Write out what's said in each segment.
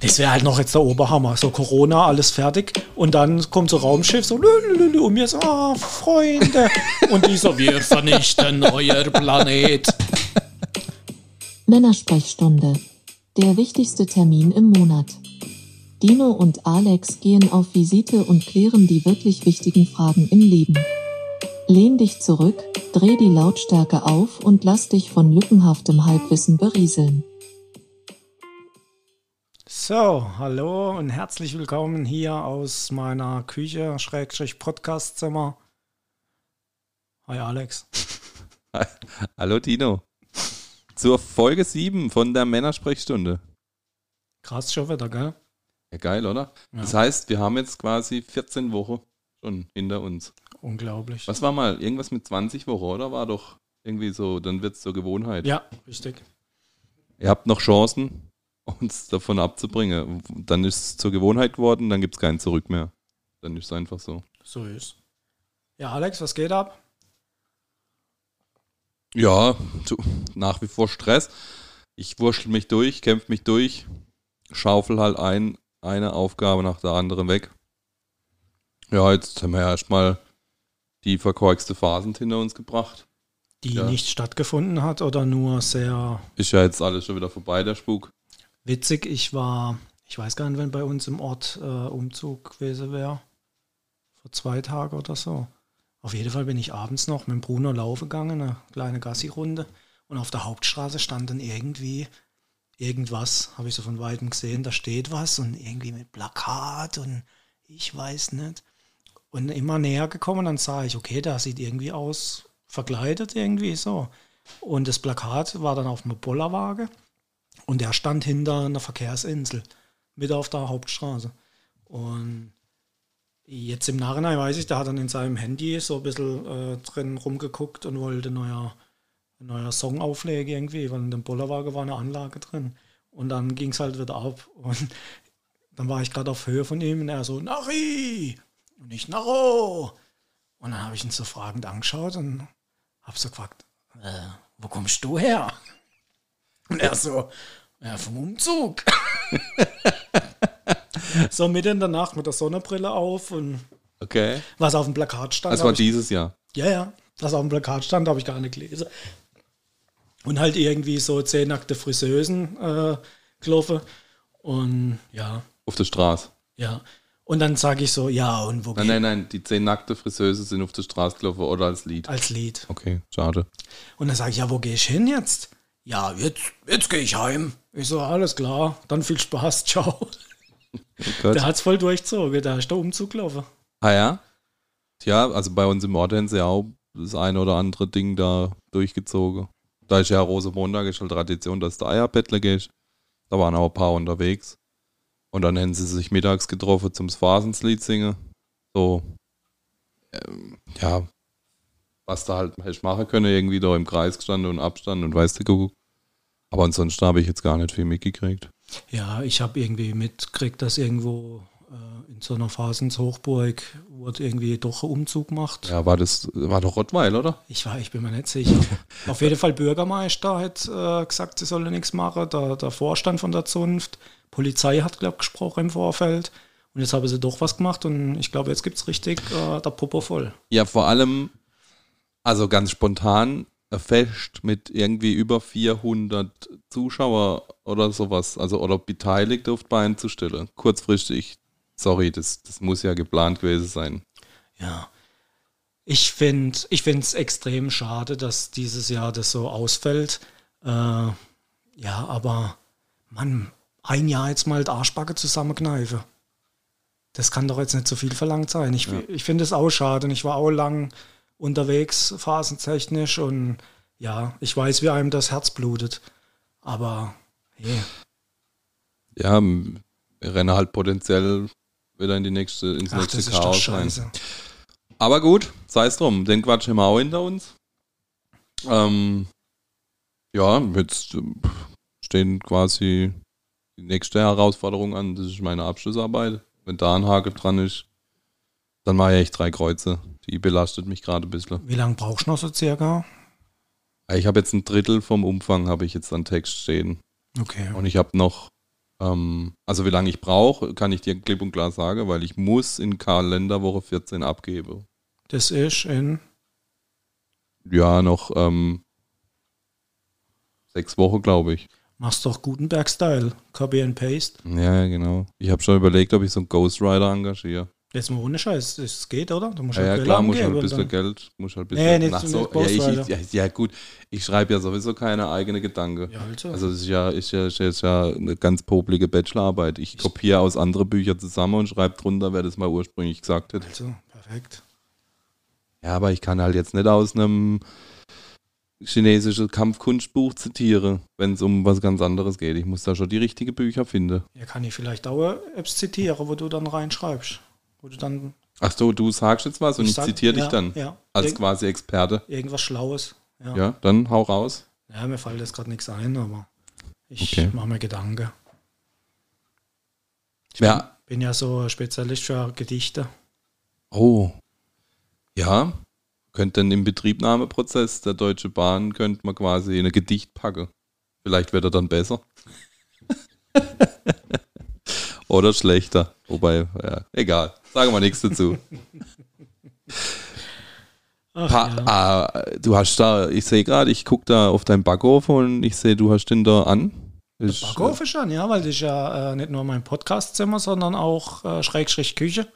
Das wäre halt noch jetzt der Oberhammer. So Corona, alles fertig. Und dann kommt so Raumschiff, so lülülülü, und mir so, ah, Freunde. Und die so, wir vernichten euer Planet. Männersprechstunde. Der wichtigste Termin im Monat. Dino und Alex gehen auf Visite und klären die wirklich wichtigen Fragen im Leben. Lehn dich zurück, dreh die Lautstärke auf und lass dich von lückenhaftem Halbwissen berieseln. So, hallo und herzlich willkommen hier aus meiner Küche, Schrägstrich Podcastzimmer. Hi Alex. Hallo Dino. Zur Folge 7 von der Männersprechstunde. Krass schon wieder, gell? Ja, geil, oder? Ja. Das heißt, wir haben jetzt quasi 14 Wochen schon hinter uns. Unglaublich. Was war mal? Irgendwas mit 20 Wochen, oder? War doch irgendwie so, dann wird es zur Gewohnheit. Ja, richtig. Ihr habt noch Chancen, uns davon abzubringen. Dann ist es zur Gewohnheit geworden, dann gibt es kein Zurück mehr. Dann ist es einfach so. So ist. Ja, Alex, was geht ab? Ja, nach wie vor Stress. Ich wurschtel mich durch, kämpfe mich durch, schaufel halt ein, eine Aufgabe nach der anderen weg. Ja, jetzt haben wir erstmal die verkorkste Phasen hinter uns gebracht. Die Ja. nicht stattgefunden hat oder nur sehr Ist ja jetzt alles schon wieder vorbei, der Spuk. Witzig. Ich war, ich weiß gar nicht, wenn bei uns im Ort äh, Umzug gewesen wäre. Vor zwei Tagen oder so. Auf jeden Fall bin ich abends noch mit Bruno laufen gegangen, eine kleine Gassi-Runde. Und auf der Hauptstraße stand dann irgendwie irgendwas, habe ich so von Weitem gesehen, da steht was und irgendwie mit Plakat und ich weiß nicht. Und immer näher gekommen, dann sah ich, okay, da sieht irgendwie aus, verkleidet irgendwie so. Und das Plakat war dann auf einem Bollerwagen und der stand hinter einer Verkehrsinsel, mit auf der Hauptstraße. Und jetzt im Nachhinein weiß ich, der hat dann in seinem Handy so ein bisschen äh, drin rumgeguckt und wollte neuer, neuer Song auflegen irgendwie, weil in dem Bollerwagen war eine Anlage drin. Und dann ging es halt wieder ab. Und dann war ich gerade auf Höhe von ihm und er so, Nari! Und ich, Naro! Und dann habe ich ihn so fragend angeschaut und habe so gefragt, äh, wo kommst du her? Und er so, ja, vom Umzug. so mitten in der Nacht mit der Sonnenbrille auf und Okay. was auf dem Plakat stand. Das war dieses Jahr. ja, ja, was auf dem Plakat stand, habe ich gar nicht gelesen. Und halt irgendwie so zehn nackte Friseusen äh, gelaufen. Und ja, Auf der Straße. ja. Und dann sage ich so, ja, und wo Nein, nein, nein, die zehn nackte Friseuse sind auf der Straße gelaufen oder als Lied. als Lied. Okay, schade. Und dann sage ich, ja, wo gehe ich hin jetzt? Ja, jetzt, jetzt gehe ich heim. Ich so, alles klar, dann viel Spaß, ciao. Oh. Der hat's voll durchzogen, da ist der Umzug gelaufen. Ah ja? Tja, also bei uns im Ort haben sie ja auch das eine oder andere Ding da durchgezogen. Da ist ja Rosenmontag, ist halt Tradition, dass der Eierbettler geht. Da waren auch ein paar unterwegs. Und dann haben sie sich mittags getroffen zum Phasenslied singen. So, ähm, ja, was da halt hätte ich machen können, irgendwie da im Kreis gestanden und Abstand und weißt du, geguckt. Aber ansonsten habe ich jetzt gar nicht viel mitgekriegt. Ja, ich habe irgendwie mitgekriegt, dass irgendwo äh, in so einer Phasenshochburg wurde irgendwie doch ein Umzug gemacht. Ja, war das, war doch Rottweil, oder? Ich, war, ich bin mir nicht sicher. Auf jeden Fall Bürgermeister hat äh, gesagt, sie solle nichts machen. Der, der Vorstand von der Zunft, Polizei hat, glaube ich, gesprochen im Vorfeld. Und jetzt haben sie doch was gemacht und ich glaube, jetzt gibt es richtig äh, der Popo voll. Ja, vor allem, also ganz spontan, Fest mit irgendwie über 400 Zuschauer oder sowas, also oder Beteiligte auf die Beine zu stellen. Kurzfristig, sorry, das, das muss ja geplant gewesen sein. Ja. Ich finde es extrem schade, dass dieses Jahr das so ausfällt. Äh, ja, aber Mann, ein Jahr jetzt mal die Arschbacke zusammenkneifen. Das kann doch jetzt nicht so viel verlangt sein. Ich, Ja. ich finde es auch schade. Und ich war auch lang unterwegs, phasentechnisch. Und ja, ich weiß, wie einem das Herz blutet. Aber, hey, Ja, wir rennen halt potenziell wieder in die nächste, ins ach, nächste Chaos rein. Aber gut, sei es drum, den Quatsch haben wir auch hinter uns. Ähm, ja, jetzt äh, stehen quasi die nächste Herausforderung an, das ist meine Abschlussarbeit. Wenn da ein Haken dran ist, dann mache ich drei Kreuze. Die belastet mich gerade ein bisschen. Wie lange brauchst du noch so circa? Ich habe jetzt ein Drittel vom Umfang habe ich jetzt an Text stehen. Okay. Und ich habe noch Ähm, also wie lange ich brauche, kann ich dir klipp und klar sagen, weil ich muss in Kalenderwoche 14 abgeben. Das ist in. Ja, noch ähm, sechs Wochen, glaube ich. Machst doch Gutenberg-Style. Copy and Paste. Ja, genau. Ich habe schon überlegt, ob ich so einen Ghostwriter engagiere. Jetzt mal ohne Scheiß. Das geht, oder? Du musst Ja, ja Quelle klar, muss halt ein bisschen Geld, muss halt ein Nee, bisschen. nicht- Ach nicht so, ja, ich, ja, ja, gut. Ich schreibe ja sowieso keine eigene Gedanken. Ja, also. Also das ist ja, ist ja, ist ja, ja eine ganz poplige Bachelorarbeit. Ich kopiere aus anderen Büchern zusammen und schreibe drunter, wer das mal ursprünglich gesagt hat. also, perfekt. Ja, aber ich kann halt jetzt nicht aus einem chinesischen Kampfkunstbuch zitieren, wenn es um was ganz anderes geht. Ich muss da schon die richtigen Bücher finden. Ja, kann ich vielleicht auch Apps zitieren, wo du dann reinschreibst. Wo du dann. Ach so, du sagst jetzt was und ich, sag- zitiere dich ja, dann Ja. als Irg quasi Experte. irgendwas Schlaues. Ja. ja. Ja, dann hau raus. mir fällt jetzt gerade nichts ein, aber ich Okay. mache mir Gedanken. Ich Ja. bin ja so Spezialist für Gedichte. Oh. Ja. Könnte dann im Betriebnahmeprozess der Deutsche Bahn könnte man quasi in ein Gedicht packen. Vielleicht wird er dann besser. Oder schlechter. Wobei, ja, egal. Sagen wir nichts dazu. Ach, Pa ja. ah, du hast da, ich sehe gerade, ich gucke da auf deinen Backofen und ich sehe, du hast den da an. Ist, Backofen schon, ja, weil das ist ja äh, nicht nur mein Podcastzimmer, sondern auch äh, Schrägstrich Küche.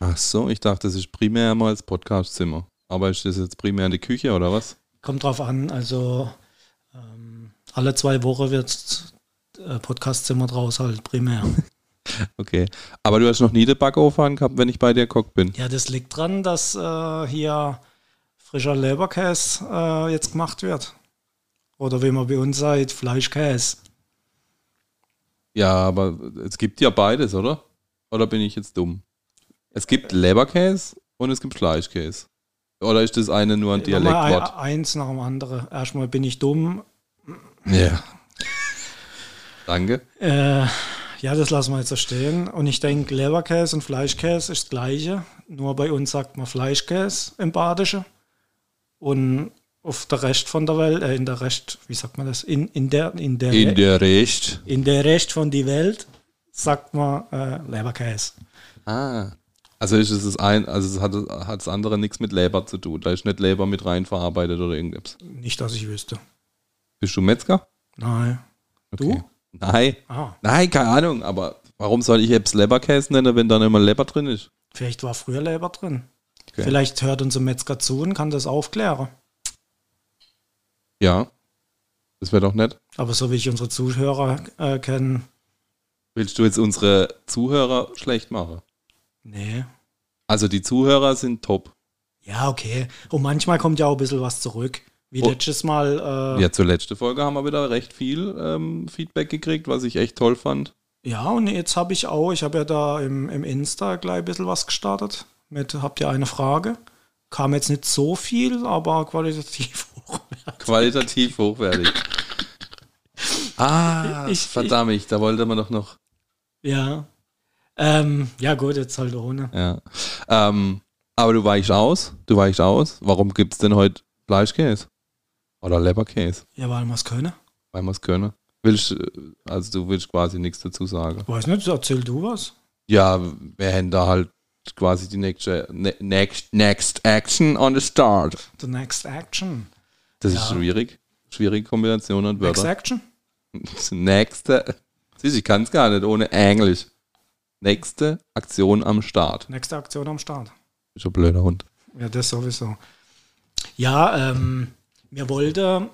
Ach so, ich dachte, das ist primär mal das Podcastzimmer. Aber ist das jetzt primär in die Küche oder was? Kommt drauf an, also ähm, alle zwei Wochen wird äh, Podcastzimmer draus halt primär. Okay. Aber du hast noch nie den Backofen angehabt, wenn ich bei dir gekocht bin. ja, das liegt dran, dass äh, hier frischer Leberkäse äh, jetzt gemacht wird. Oder wie man bei uns sagt, Fleischkäse. Ja, aber es gibt ja beides, oder? Oder bin ich jetzt dumm? Es gibt Leberkäse und es gibt Fleischkäse. Oder ist das eine nur ein Dialektwort? ein- Eins nach dem anderen. Erstmal bin ich dumm. Ja. Danke. Äh, ja, das lassen wir jetzt so stehen. Und ich denke, Leberkäse und Fleischkäse ist das Gleiche. Nur bei uns sagt man Fleischkäse im Badischen. Und auf der Rest von der Welt, äh, in der Rest, wie sagt man das? In, in der, in der, In der Recht. in der Rest von die Welt sagt man äh, Leberkäse. Ah. Also ist es das ein, also es hat, hat das andere nichts mit Leber zu tun. Da ist nicht Leber mit rein verarbeitet oder irgendwas. Nicht, dass ich wüsste. Bist du Metzger? Nein. Du? Nein. Ah, Nein, keine Ahnung, aber warum soll ich jetzt Leberkäse nennen, wenn da nicht mal Leber drin ist? vielleicht war früher Leber drin. Okay. Vielleicht hört unser Metzger zu und kann das aufklären. Ja. Das wäre doch nett. Aber so wie ich unsere Zuhörer äh, kenne, Willst du jetzt unsere Zuhörer schlecht machen? nee. Also die Zuhörer sind top. Ja, okay. Und manchmal kommt ja auch ein bisschen was zurück. Wie Oh. letztes Mal. Äh, Ja, zur letzten Folge haben wir wieder recht viel ähm, Feedback gekriegt, was ich echt toll fand. ja, und jetzt habe ich auch, ich habe ja da im, im Insta gleich ein bisschen was gestartet. Mit, habt ihr eine Frage? Kam jetzt nicht so viel, aber qualitativ hochwertig. Qualitativ hochwertig. Ah, Ich- ich- verdammt, da wollte man doch noch. Ja. Ähm, ja, gut, jetzt halt ohne. Ja. Ähm, aber du weichst aus. Du weichst aus. Warum gibt es denn heute Fleischkäse? Oder Leberkäse? Ja, weil wir es können. Weil wir es können. Willst, äh, also du willst quasi nichts dazu sagen. Weiß nicht, erzähl du was. Ja, wir haben da halt quasi die nächste, ne, next, next action on the start. The next action. Das Ja. ist schwierig. Schwierige Kombination und Next Wörter. action? Das nächste. Siehst du, ich kann es gar nicht ohne Englisch. Nächste Aktion am Start. Nächste Aktion am Start. Ist ein blöder Hund. Ja, das sowieso. Ja, ähm, wir wollten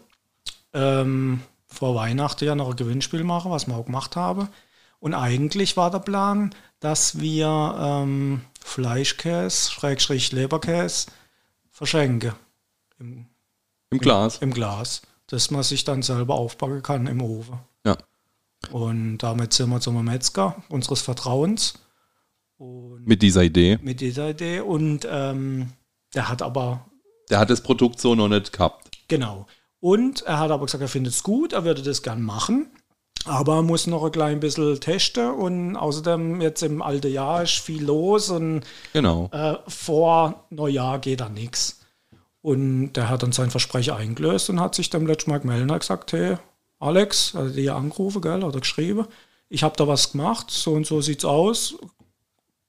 ähm, vor Weihnachten ja noch ein Gewinnspiel machen, was wir auch gemacht haben. Und eigentlich war der Plan, dass wir ähm, Fleischkäse, Schrägstrich Leberkäse verschenken im, Im Glas. im Glas, dass man sich dann selber aufbacken kann im Ofen. Ja. Und damit sind wir zum Metzger unseres Vertrauens. Und Mit dieser Idee. mit dieser Idee. Und ähm, der hat aber Der hat das Produkt so noch nicht gehabt. Genau. Und er hat aber gesagt, er findet es gut, er würde das gern machen. Aber er muss noch ein klein bisschen testen und außerdem jetzt im alten Jahr ist viel los und Genau. äh, vor Neujahr geht da nichts. Und der hat dann sein Versprechen eingelöst und hat sich dann letztes Mal gemeldet und hat gesagt, hey, Alex, also die angerufen, gell, oder geschrieben, ich habe da was gemacht, so und so sieht's aus.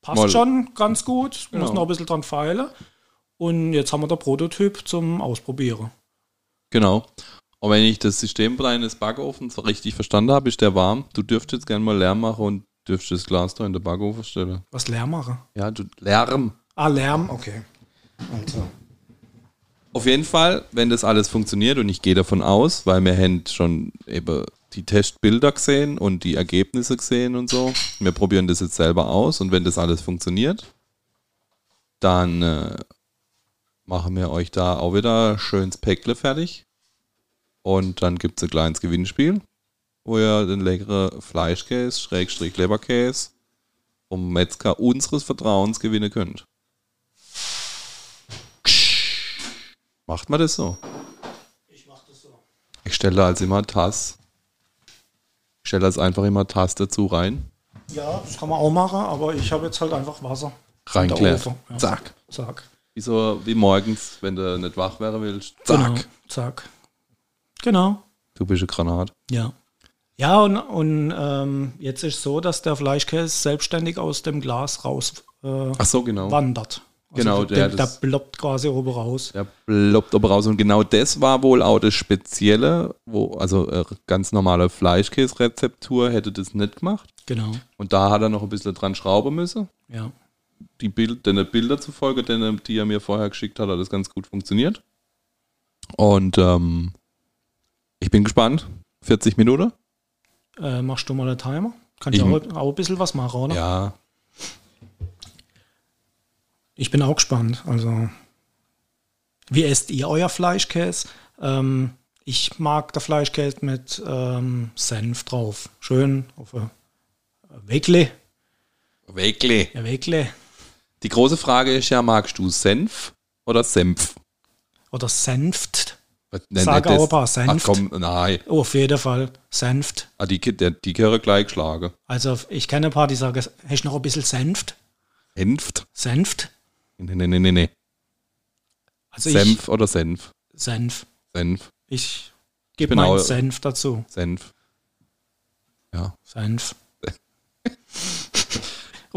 Passt Mal- schon ganz gut, muss Genau. noch ein bisschen dran feilen. Und jetzt haben wir der Prototyp zum Ausprobieren. Genau. Und wenn ich das System deines Backofens richtig verstanden habe, ist der warm. Du dürftest gerne mal Lärm machen und dürftest das Glas da in den Backofen stellen. Was Lärm machen? Ja, du Lärm. Ah, Lärm, okay. Also, Auf jeden Fall, wenn das alles funktioniert und ich gehe davon aus, weil wir haben schon eben die Testbilder gesehen und die Ergebnisse gesehen und so. Wir probieren das jetzt selber aus und wenn das alles funktioniert, dann äh, machen wir euch da auch wieder schönes Päckle fertig. Und dann gibt es ein kleines Gewinnspiel, wo ihr den leckeren Fleischkäse, Schrägstrich Leberkäse vom Metzger unseres Vertrauens gewinnen könnt. Macht man das so? ich mach das so. Ich stelle als immer Tass. Ich stelle als einfach immer Tass dazu rein. Ja, das kann man auch machen, aber ich habe jetzt halt einfach Wasser. Reinklärt. Ja. Zack. Zack. Wie so wie morgens, wenn du nicht wach werden willst. Zack. Genau. Zack. Genau. Du bist eine Granat. Ja. Ja, und, und ähm, jetzt ist so, dass der Fleischkäse selbstständig aus dem Glas raus äh, Ach so, genau. wandert. Genau, der, der- der, ploppt quasi oben raus. Der ploppt aber raus. Und genau das war wohl auch das Spezielle, wo, also äh, ganz normale Fleischkäse-Rezeptur hätte das nicht gemacht. Genau. Und da hat er noch ein bisschen dran schrauben müssen. Ja. Die Bild, den Bilder zufolge, den, die er mir vorher geschickt hat, hat das ganz gut funktioniert. Und ähm, ich bin gespannt. 40 Minuten? Äh, machst du mal einen Timer? Kann Ich ich, auch, auch ein bisschen was machen, oder? Ja. Ich bin auch gespannt. Also, wie esst ihr euer Fleischkäse? Ähm, ich mag der Fleischkäse mit ähm, Senf drauf. Schön auf ein Weckle. Wirklich. Ja, Weckle. Die große Frage ist ja, magst du Senf oder Senf? Oder Senft. Was- Sag auch ein paar Senft. Ach komm, nein. Oh, auf jeden Fall. Senft. Ah, die, die Kirche gleich geschlagen. Also, ich kenne ein paar, die sagen, hast du noch ein bisschen Senft? Senft? Senft? Nee, nee, nee, nee, nee. Also Senf oder Senf? Ich, Senf. Senf. Ich gebe meinen Senf dazu. Senf. Ja. Senf.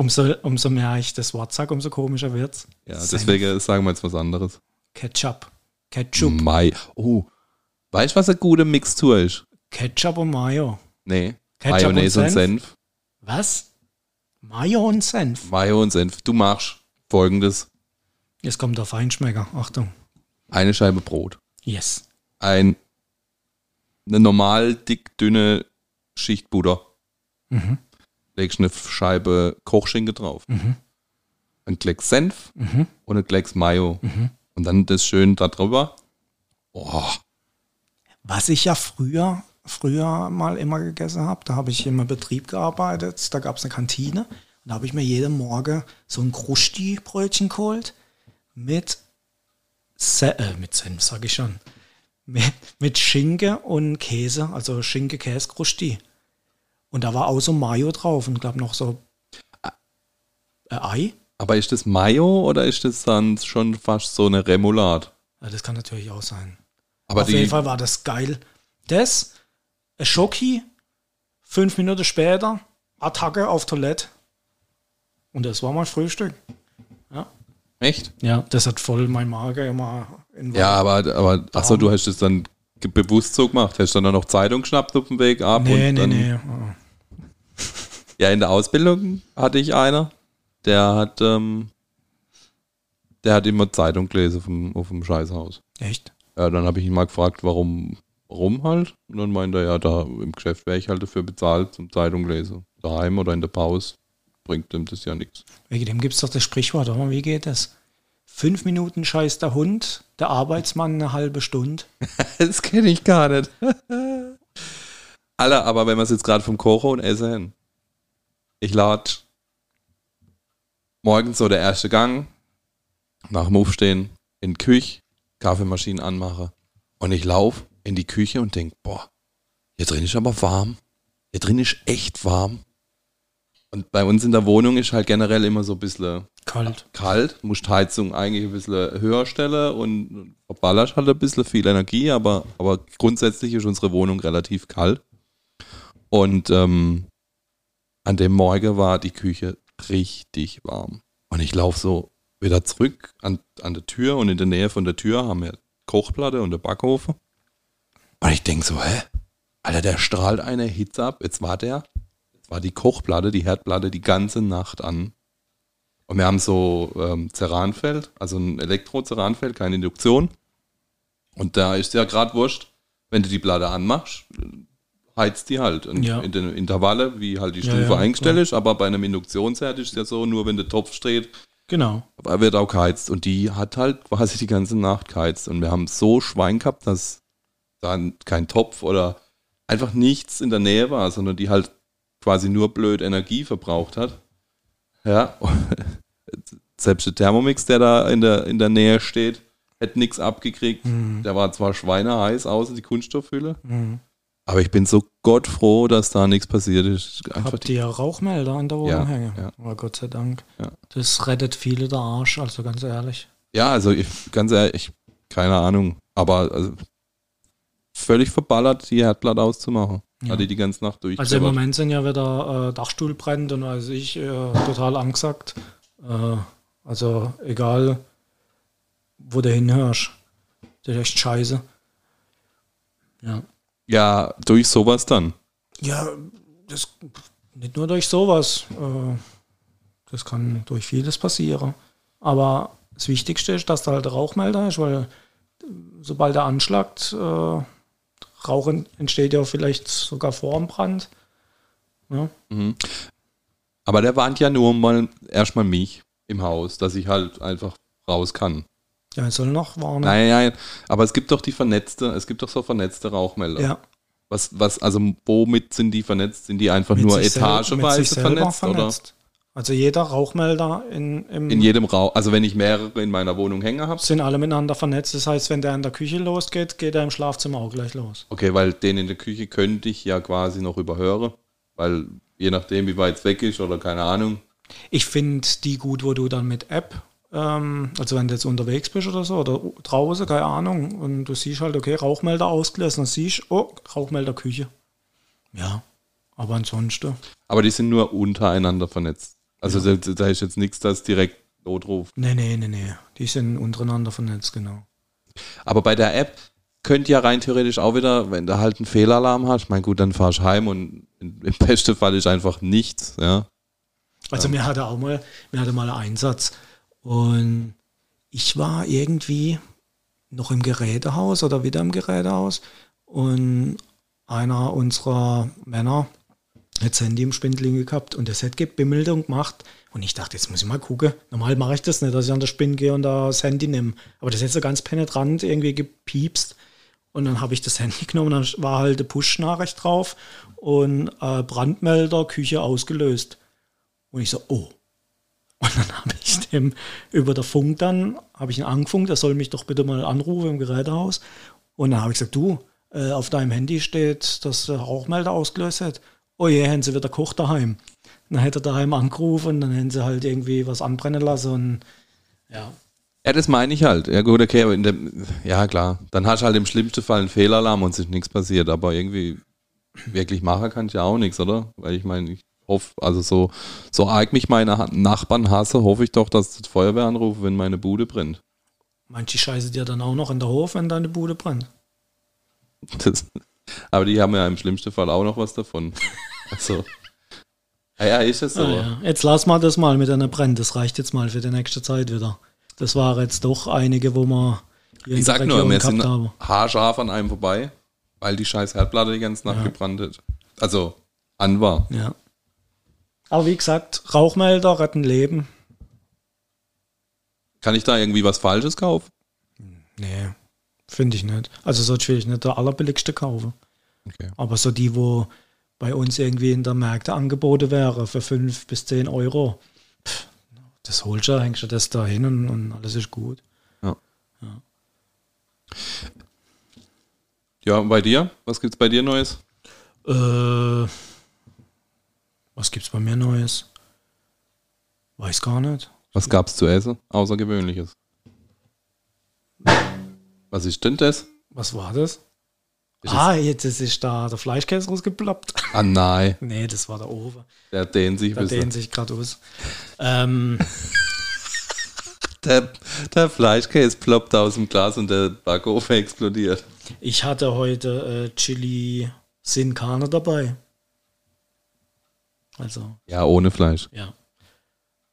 Umso, umso mehr ich das Wort sage, umso komischer wird's. Ja, Senf. deswegen sagen wir jetzt was anderes. Ketchup. Ketchup. Mai. Oh. Weißt du, was eine gute Mixtur ist? Ketchup und Mayo. Nee. Ketchup Mayonnaise und und Senf? Senf. Was? Mayo und Senf. Mayo und Senf. Du machst folgendes. Jetzt kommt der Feinschmecker. Achtung. Eine Scheibe Brot. Yes. Ein, eine normal dick dünne Schicht Butter. Mhm. Legst eine Scheibe Kochschinken drauf. Mhm. Ein Klecks Senf Mhm. und ein Klecks Mayo. Mhm. Und dann das schön da drüber. Oh, Was ich ja früher, früher mal immer gegessen habe, da habe ich im Betrieb gearbeitet, da gab es eine Kantine und da habe ich mir jeden Morgen so ein Krusti-Brötchen geholt mit, Se äh, mit Senf, sage ich schon, mit, mit Schinken und Käse, also Schinke, Käse, Krusti. Und da war auch so Mayo drauf und glaube noch so äh, Ei. aber ist das Mayo oder ist das dann schon fast so eine Remoulade? Ja, das kann natürlich auch sein. Aber Auf jeden Fall war das geil. Das, Schoki, fünf Minuten später, Attacke auf Toilette. Und das war mein Frühstück. echt? Ja, das hat voll mein Magen immer in Ja, aber, aber achso, du hast es dann bewusst so gemacht. Hast du dann noch Zeitung geschnappt auf dem Weg ab? Nee, und nee, dann, nee. Oh. Ja, in der Ausbildung hatte ich einer, der hat, ähm, der hat immer Zeitung gelesen vom, auf dem Scheißhaus. Echt? Ja, dann habe ich ihn mal gefragt, warum, warum halt? Und dann meinte er, ja, da im Geschäft wäre ich halt dafür bezahlt zum Zeitung lesen. Daheim oder in der Pause bringt ihm das ja nichts. Wegen dem gibt es doch das Sprichwort, oder? Wie geht das? Fünf Minuten scheißt der Hund, der Arbeitsmann eine halbe Stunde. Das kenne ich gar nicht. Alle, aber wenn wir es jetzt gerade vom Kochen und Essen. Ich lade morgens so der erste Gang, nach dem Aufstehen in die Küche, Kaffeemaschine anmache und ich laufe in die Küche und denke, boah, hier drin ist aber warm. Hier drin ist echt warm. Und bei uns in der Wohnung ist halt generell immer so ein bisschen Kalt. kalt, musst Heizung eigentlich ein bisschen höher stellen und verballerst halt ein bisschen viel Energie, aber, aber grundsätzlich ist unsere Wohnung relativ kalt. Und ähm, an dem Morgen war die Küche richtig warm. Und ich laufe so wieder zurück an, an der Tür und in der Nähe von der Tür haben wir Kochplatte und der Backofen. Und ich denke so, hä? Alter, der strahlt eine Hitze ab. Jetzt war der, war die Kochplatte, die Herdplatte die ganze Nacht an. Und wir haben so ähm, Ceranfeld, also ein Elektro-Ceranfeld, keine Induktion. Und da ist ja gerade wurscht, wenn du die Platte anmachst, heizt die halt. Und Ja. in den Intervalle, wie halt die Ja, Stufe ja, eingestellt klar. ist, aber bei einem Induktionsherd ist es ja so, nur wenn der Topf steht, Genau. aber wird auch geheizt. Und die hat halt quasi die ganze Nacht geheizt. Und wir haben so Schwein gehabt, dass dann kein Topf oder einfach nichts in der Nähe war, sondern die halt quasi nur blöd Energie verbraucht hat. Ja. Selbst der Thermomix, der da in der, in der Nähe steht, hätte nichts abgekriegt. Mhm. Der war zwar schweineheiß außer die Kunststoffhülle, Mhm. aber ich bin so gottfroh, dass da nichts passiert ist. Einfach Habt die, ihr Rauchmelder an der Wohnung Ja, hängen? ja. Aber Gott sei Dank. Ja. Das rettet viele der Arsch, also ganz ehrlich. ja, also ich, ganz ehrlich, keine Ahnung, aber also, völlig verballert, die Herdplatte auszumachen. Ja. Hat die ganze Nacht durch. Also im Moment sind ja wieder äh, Dachstuhl brennt und also ich äh, total angesagt. Äh, also egal, wo du hinhörst. Das ist echt scheiße. Ja. Ja, durch sowas dann. Ja, das nicht nur durch sowas. Äh, das kann durch vieles passieren. Aber das Wichtigste ist, dass da halt der Rauchmelder ist, weil äh, sobald er anschlagt, äh, Rauch en- entsteht ja vielleicht sogar vor dem Brand. Ja. Mhm. Aber der warnt ja nur mal erstmal mich im Haus, dass ich halt einfach raus kann. Ja, ich soll noch warnen. Nein, nein, aber es gibt doch die vernetzte, es gibt doch so vernetzte Rauchmelder. Ja, Was, was, also womit sind die vernetzt? Sind die einfach mit nur etageweise selber vernetzt, Also jeder Rauchmelder in, im? In jedem Raum, also wenn ich mehrere in meiner Wohnung hängen habe. sind alle miteinander vernetzt. Das heißt, wenn der in der Küche losgeht, geht er im Schlafzimmer auch gleich los. Okay, weil den in der Küche könnte ich ja quasi noch überhören, weil je nachdem, wie weit es weg ist oder keine Ahnung. Ich finde die gut, wo du dann mit App, ähm, also wenn du jetzt unterwegs bist oder so, oder draußen, keine Ahnung, und du siehst halt, okay, Rauchmelder ausgelöst, dann siehst oh, Rauchmelder Küche. Ja, aber ansonsten, Aber die sind nur untereinander vernetzt. Also da, da ist jetzt nichts, das direkt Notruf. nee, nee, nee, nee, die sind untereinander vernetzt, genau. Aber bei der App könnte ja rein theoretisch auch wieder, wenn du halt einen Fehlalarm hast, mein gut, dann fahrst du heim und im besten Fall ist einfach nichts, ja. Also mir hatte auch mal, mir hatte mal einen Einsatz und ich war irgendwie noch im Gerätehaus oder wieder im Gerätehaus und einer unserer Männer hat das Handy im Spindling gehabt und das hat gebimmelt und gemacht und ich dachte, jetzt muss ich mal gucken. Normal mache ich das nicht, dass ich an der Spinn gehe und da das Handy nehme. Aber das hat so ganz penetrant irgendwie gepiepst und dann habe ich das Handy genommen, dann war halt eine Push-Nachricht drauf und äh, Brandmelder, Küche ausgelöst. Und ich so, oh. Und dann habe ich dem über der Funk dann, habe ich ihn angefunkt, er soll mich doch bitte mal anrufen im Gerätehaus. Und dann habe ich gesagt, du, äh, auf deinem Handy steht, dass der Rauchmelder ausgelöst hat. Oh je, haben sie wieder Koch daheim. Dann hätte er daheim angerufen und dann hätten sie halt irgendwie was anbrennen lassen und ja. Ja, das meine ich halt. Ja gut, okay, aber in dem, ja klar. Dann hast du halt im schlimmsten Fall einen Fehlalarm und es ist nichts passiert, aber irgendwie wirklich machen kann ich ja auch nichts, oder? Weil ich meine, ich hoffe, also so, so arg mich meine Nachbarn hasse, hoffe ich doch, dass die Feuerwehr anruft, wenn meine Bude brennt. Manche scheiße dir dann auch noch in der Hof, wenn deine Bude brennt. Das, aber die haben ja im schlimmsten Fall auch noch was davon. Also. Ja, ja, ist es so. Ah, ja. Jetzt lass mal das mal mit einer Brenn. Das reicht jetzt mal für die nächste Zeit wieder. Das waren jetzt doch einige, wo in Ich sag nur, wir sind haben. haarscharf an einem vorbei, weil die scheiß Herdplatte die ganze Nacht Ja. gebrannt hat. Also, an war. Ja. Aber wie gesagt, Rauchmelder retten Leben. Kann ich da irgendwie was Falsches kaufen? Nee, finde ich nicht. Also sollte ich vielleicht nicht der allerbilligste kaufen. Okay. Aber so die, wo bei uns irgendwie in der Märkte angeboten wäre für 5 bis 10 Euro. Pff, das holst du, hängst du das da hin und, und alles ist gut. Ja, und bei dir? Was gibt's bei dir Neues? Äh, was gibt's bei mir Neues? Weiß gar nicht. Was gab's zu essen? Außergewöhnliches. Was ist denn das? Was war das? Ist ah, jetzt ist da der Fleischkäse rausgeploppt. Ah nein, nee, das war der Ofen. der dehnt sich Der dehnt sich gerade aus. Ähm, Der, der Fleischkäse ploppt aus dem Glas und der Backofen explodiert. ich hatte heute äh, Chili Sin Carne dabei. Also, Ja, ohne Fleisch. ja.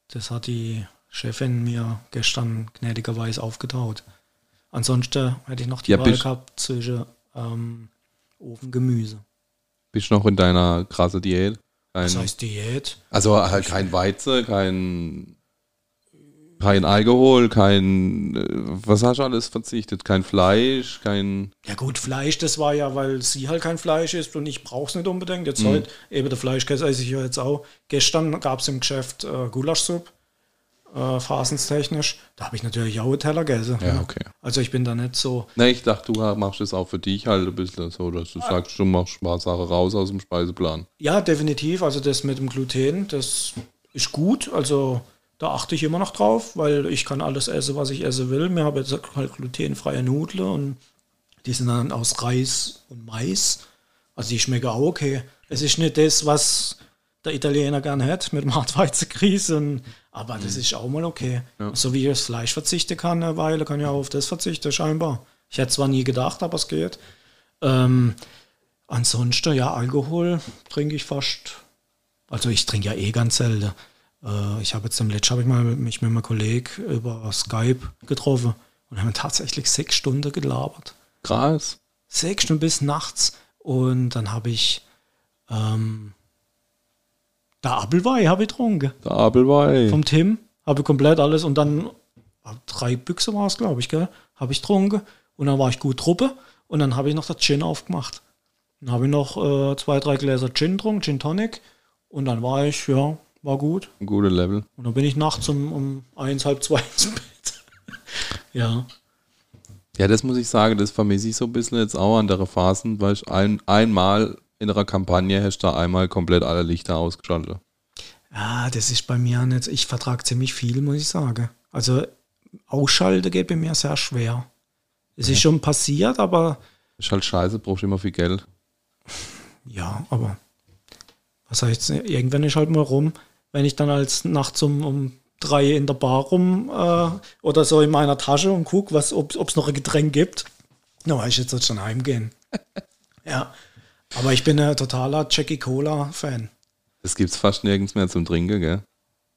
Das hat die Chefin mir gestern gnädigerweise aufgetaut. Ansonsten hätte ich noch die Ja, Wahl gehabt zwischen ähm, Ofengemüse. Bist du noch in deiner krasse Diät? Kein, Das heißt Diät. also halt kein Weizen, kein, kein Alkohol, kein, äh, was hast du alles verzichtet? Kein Fleisch, kein, Ja gut, Fleisch, das war ja, weil sie halt kein Fleisch ist und ich brauche es nicht unbedingt. Jetzt Mhm. heute, eben der Fleischkäse esse ich ja jetzt auch. Gestern gab es im Geschäft äh, Gulaschsuppe, äh, phasenstechnisch. Da habe ich natürlich auch Teller gegessen. ja, okay. Also ich bin da nicht so, Ne, ich dachte, du machst es auch für dich halt ein bisschen so, dass du sagst, du machst Sachen raus aus dem Speiseplan. ja definitiv, also das mit dem Gluten, das ist gut. Also da achte ich immer noch drauf, weil ich kann alles essen, was ich essen will. Wir haben jetzt halt glutenfreie Nudeln und die sind dann aus Reis und Mais. Also die schmecken auch okay. Es ist nicht das, was der Italiener gern hätte mit dem Hartweizengrieß, und- aber das ist auch mal okay. So wie ich aufs Fleisch verzichten kann eine Weile, kann ich auch auf das verzichten, scheinbar. Ich hätte zwar nie gedacht, aber es geht. Ähm, ansonsten, ja, Alkohol trinke ich fast. Also ich trinke ja eh ganz selten. Äh, ich habe jetzt im letzten habe ich mal mich mit meinem Kollegen über Skype getroffen und haben tatsächlich sechs Stunden gelabert Krass. sechs Stunden bis nachts. Und dann habe ich ähm, der Appelweih habe ich getrunken. Der Abelweih. Vom Tim. Habe ich komplett alles. Und dann äh, drei Büchse war es, glaube ich, gell? Habe ich getrunken. Und dann war ich gut Truppe. Und dann habe ich noch das Gin aufgemacht. Dann habe ich noch äh, zwei, drei Gläser Gin getrunken, Gin Tonic. Und dann war ich, ja, war gut. Ein guter Level. Und dann bin ich nachts um, um eins, halb zwei ins Bett. ja. Ja, das muss ich sagen, das vermisse ich so ein bisschen jetzt auch an der Phasen, weil ich ein, einmal in einer Kampagne hast du da einmal komplett alle Lichter ausgeschaltet. Ja, das ist bei mir nicht. Ich vertrage ziemlich viel, muss ich sagen. Also ausschalten geht bei mir sehr schwer. Es ist schon passiert, aber Ist halt scheiße, brauchst immer viel Geld. ja, aber was heißt, irgendwann ist halt mal rum, wenn ich dann als nachts um, um drei in der Bar rum äh, oder so in meiner Tasche und gucke, ob es noch ein Getränk gibt. Na, weiß ich jetzt schon heimgehen. ja. Aber ich bin ein totaler Jackie Cola-Fan. Das gibt's fast nirgends mehr zum Trinken, gell?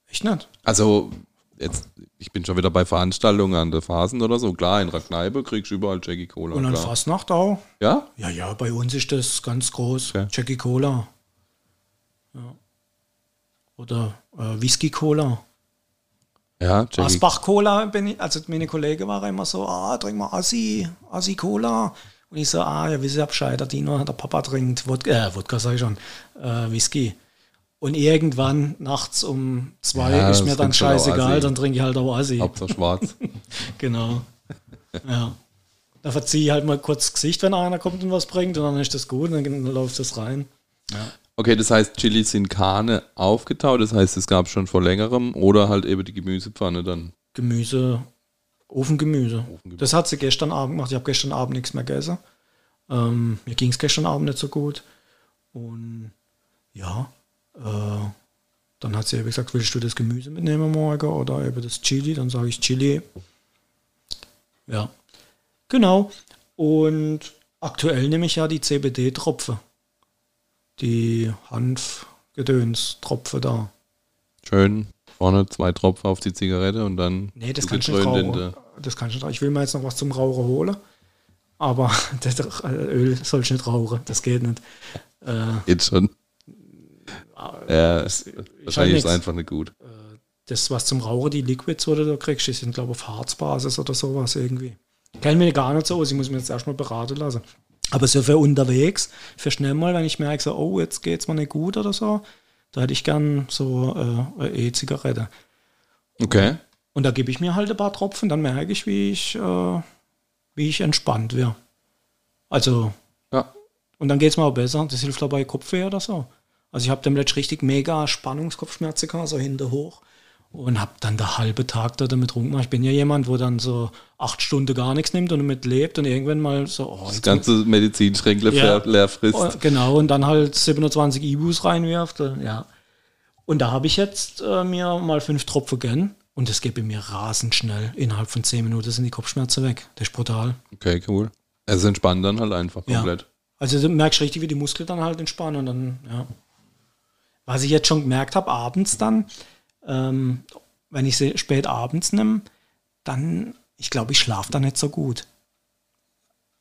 Ich nicht. Also, jetzt, ich bin schon wieder bei Veranstaltungen an der Phasen oder so. Klar, in einer Kneipe kriegst du überall Jackie Cola. Und an klar. Fastnacht auch. Ja? Ja, ja, bei uns ist das ganz groß. Okay. Jackie Cola. Ja. Oder äh, Whisky Cola. Ja, Jackie. Asbach Cola, bin ich, also meine Kollegen waren immer so, ah, trink mal Assi, Assi Cola. Und ich so, ah, ja, wisst ihr Bescheid, der Dino, der Papa trinkt Wodka, äh, Wodka sag ich schon, äh, Whisky. Und irgendwann nachts um zwei Ja, ist mir dann scheißegal, dann trinke ich halt auch Assi. Hauptsache schwarz. Genau. ja. Da verziehe ich halt mal kurz das Gesicht, wenn einer kommt und was bringt, und dann ist das gut, und dann läuft das rein. Okay, das heißt, Chili sind Karne aufgetaut, das heißt, es gab schon vor längerem oder halt eben die Gemüsepfanne dann. Gemüse, Ofengemüse. Das hat sie gestern Abend gemacht. Ich habe gestern Abend nichts mehr gegessen. Ähm, mir ging es gestern Abend nicht so gut. Und ja, äh, dann hat sie eben gesagt, willst du das Gemüse mitnehmen morgen oder eben das Chili? Dann sage ich Chili. Ja, genau. Und aktuell nehme ich ja die CBD-Tropfe. Die Hanf-Gedöns-Tropfe da. Schön vorne zwei Tropfen auf die Zigarette und dann Nee, das getrönt in rauchen. Das nicht rauchen. Ich will mir jetzt noch was zum Rauchen holen. Aber das Öl soll ich nicht rauchen. Das geht nicht. Äh, Jetzt schon. Ja, ist wahrscheinlich halt ist es einfach nicht gut. das, was zum Rauchen, die Liquids, oder du kriegst, die sind, glaube ich, auf Harzbasis oder sowas irgendwie. Kenn mich gar nicht so aus. Ich muss mir jetzt erstmal beraten lassen. Aber so für unterwegs, für schnell mal, wenn ich merke, so, oh, jetzt geht's mir nicht gut oder so, da hätte ich gern so äh, eine E-Zigarette. Okay. Und da gebe ich mir halt ein paar Tropfen, dann merke ich, wie ich, äh, wie ich entspannt wäre. Also, Ja. und dann geht es mir auch besser. Das hilft dabei Kopfweh oder so. Also ich habe dem letztlich richtig mega Spannungskopfschmerzen gehabt, so hinter hoch. Und habe dann der halbe Tag da damit rumgemacht. Ich bin ja jemand, wo dann so acht Stunden gar nichts nimmt und damit lebt und irgendwann mal so, oh, Das ganze Medizinschränkle Ja. leer, frisst. Oh, Genau, und dann halt 27 Ibus reinwirft. äh, Ja. Und da habe ich jetzt äh, mir mal fünf Tropfen gegeben und das geht bei mir rasend schnell. Innerhalb von zehn Minuten sind die Kopfschmerzen weg. Das ist brutal. Okay, cool. Es entspannt dann halt einfach Ja. komplett. Also du merkst richtig, wie die Muskeln dann halt entspannen und dann, ja. Was ich jetzt schon gemerkt habe, abends dann, ähm, wenn ich sie spät abends nehme, dann, ich glaube, ich schlafe dann nicht so gut.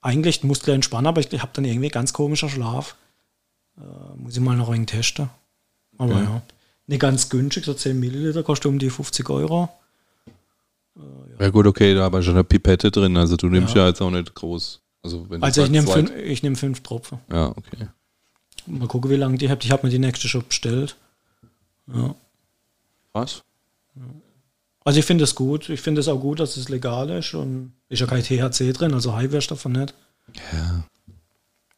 Eigentlich die Muskeln entspannen, aber ich habe dann irgendwie ganz komischer Schlaf. Äh, muss ich mal noch ein wenig testen. Aber Okay. ja. Nicht ganz günstig, so 10 Milliliter kostet um die 50 Euro. Ja. gut, okay, da aber schon eine Pipette drin. Also du nimmst Ja. ja, jetzt auch nicht groß. Also, Also ich nehme fünf, ich nehm fünf Tropfen. Ja, okay. Mal gucken, wie lange die habt. Ich habe mir die nächste schon bestellt. Ja. Was? Also ich finde es gut. Ich finde es auch gut, dass es legal ist und ist ja kein THC drin, also High wärst davon nicht. Ja.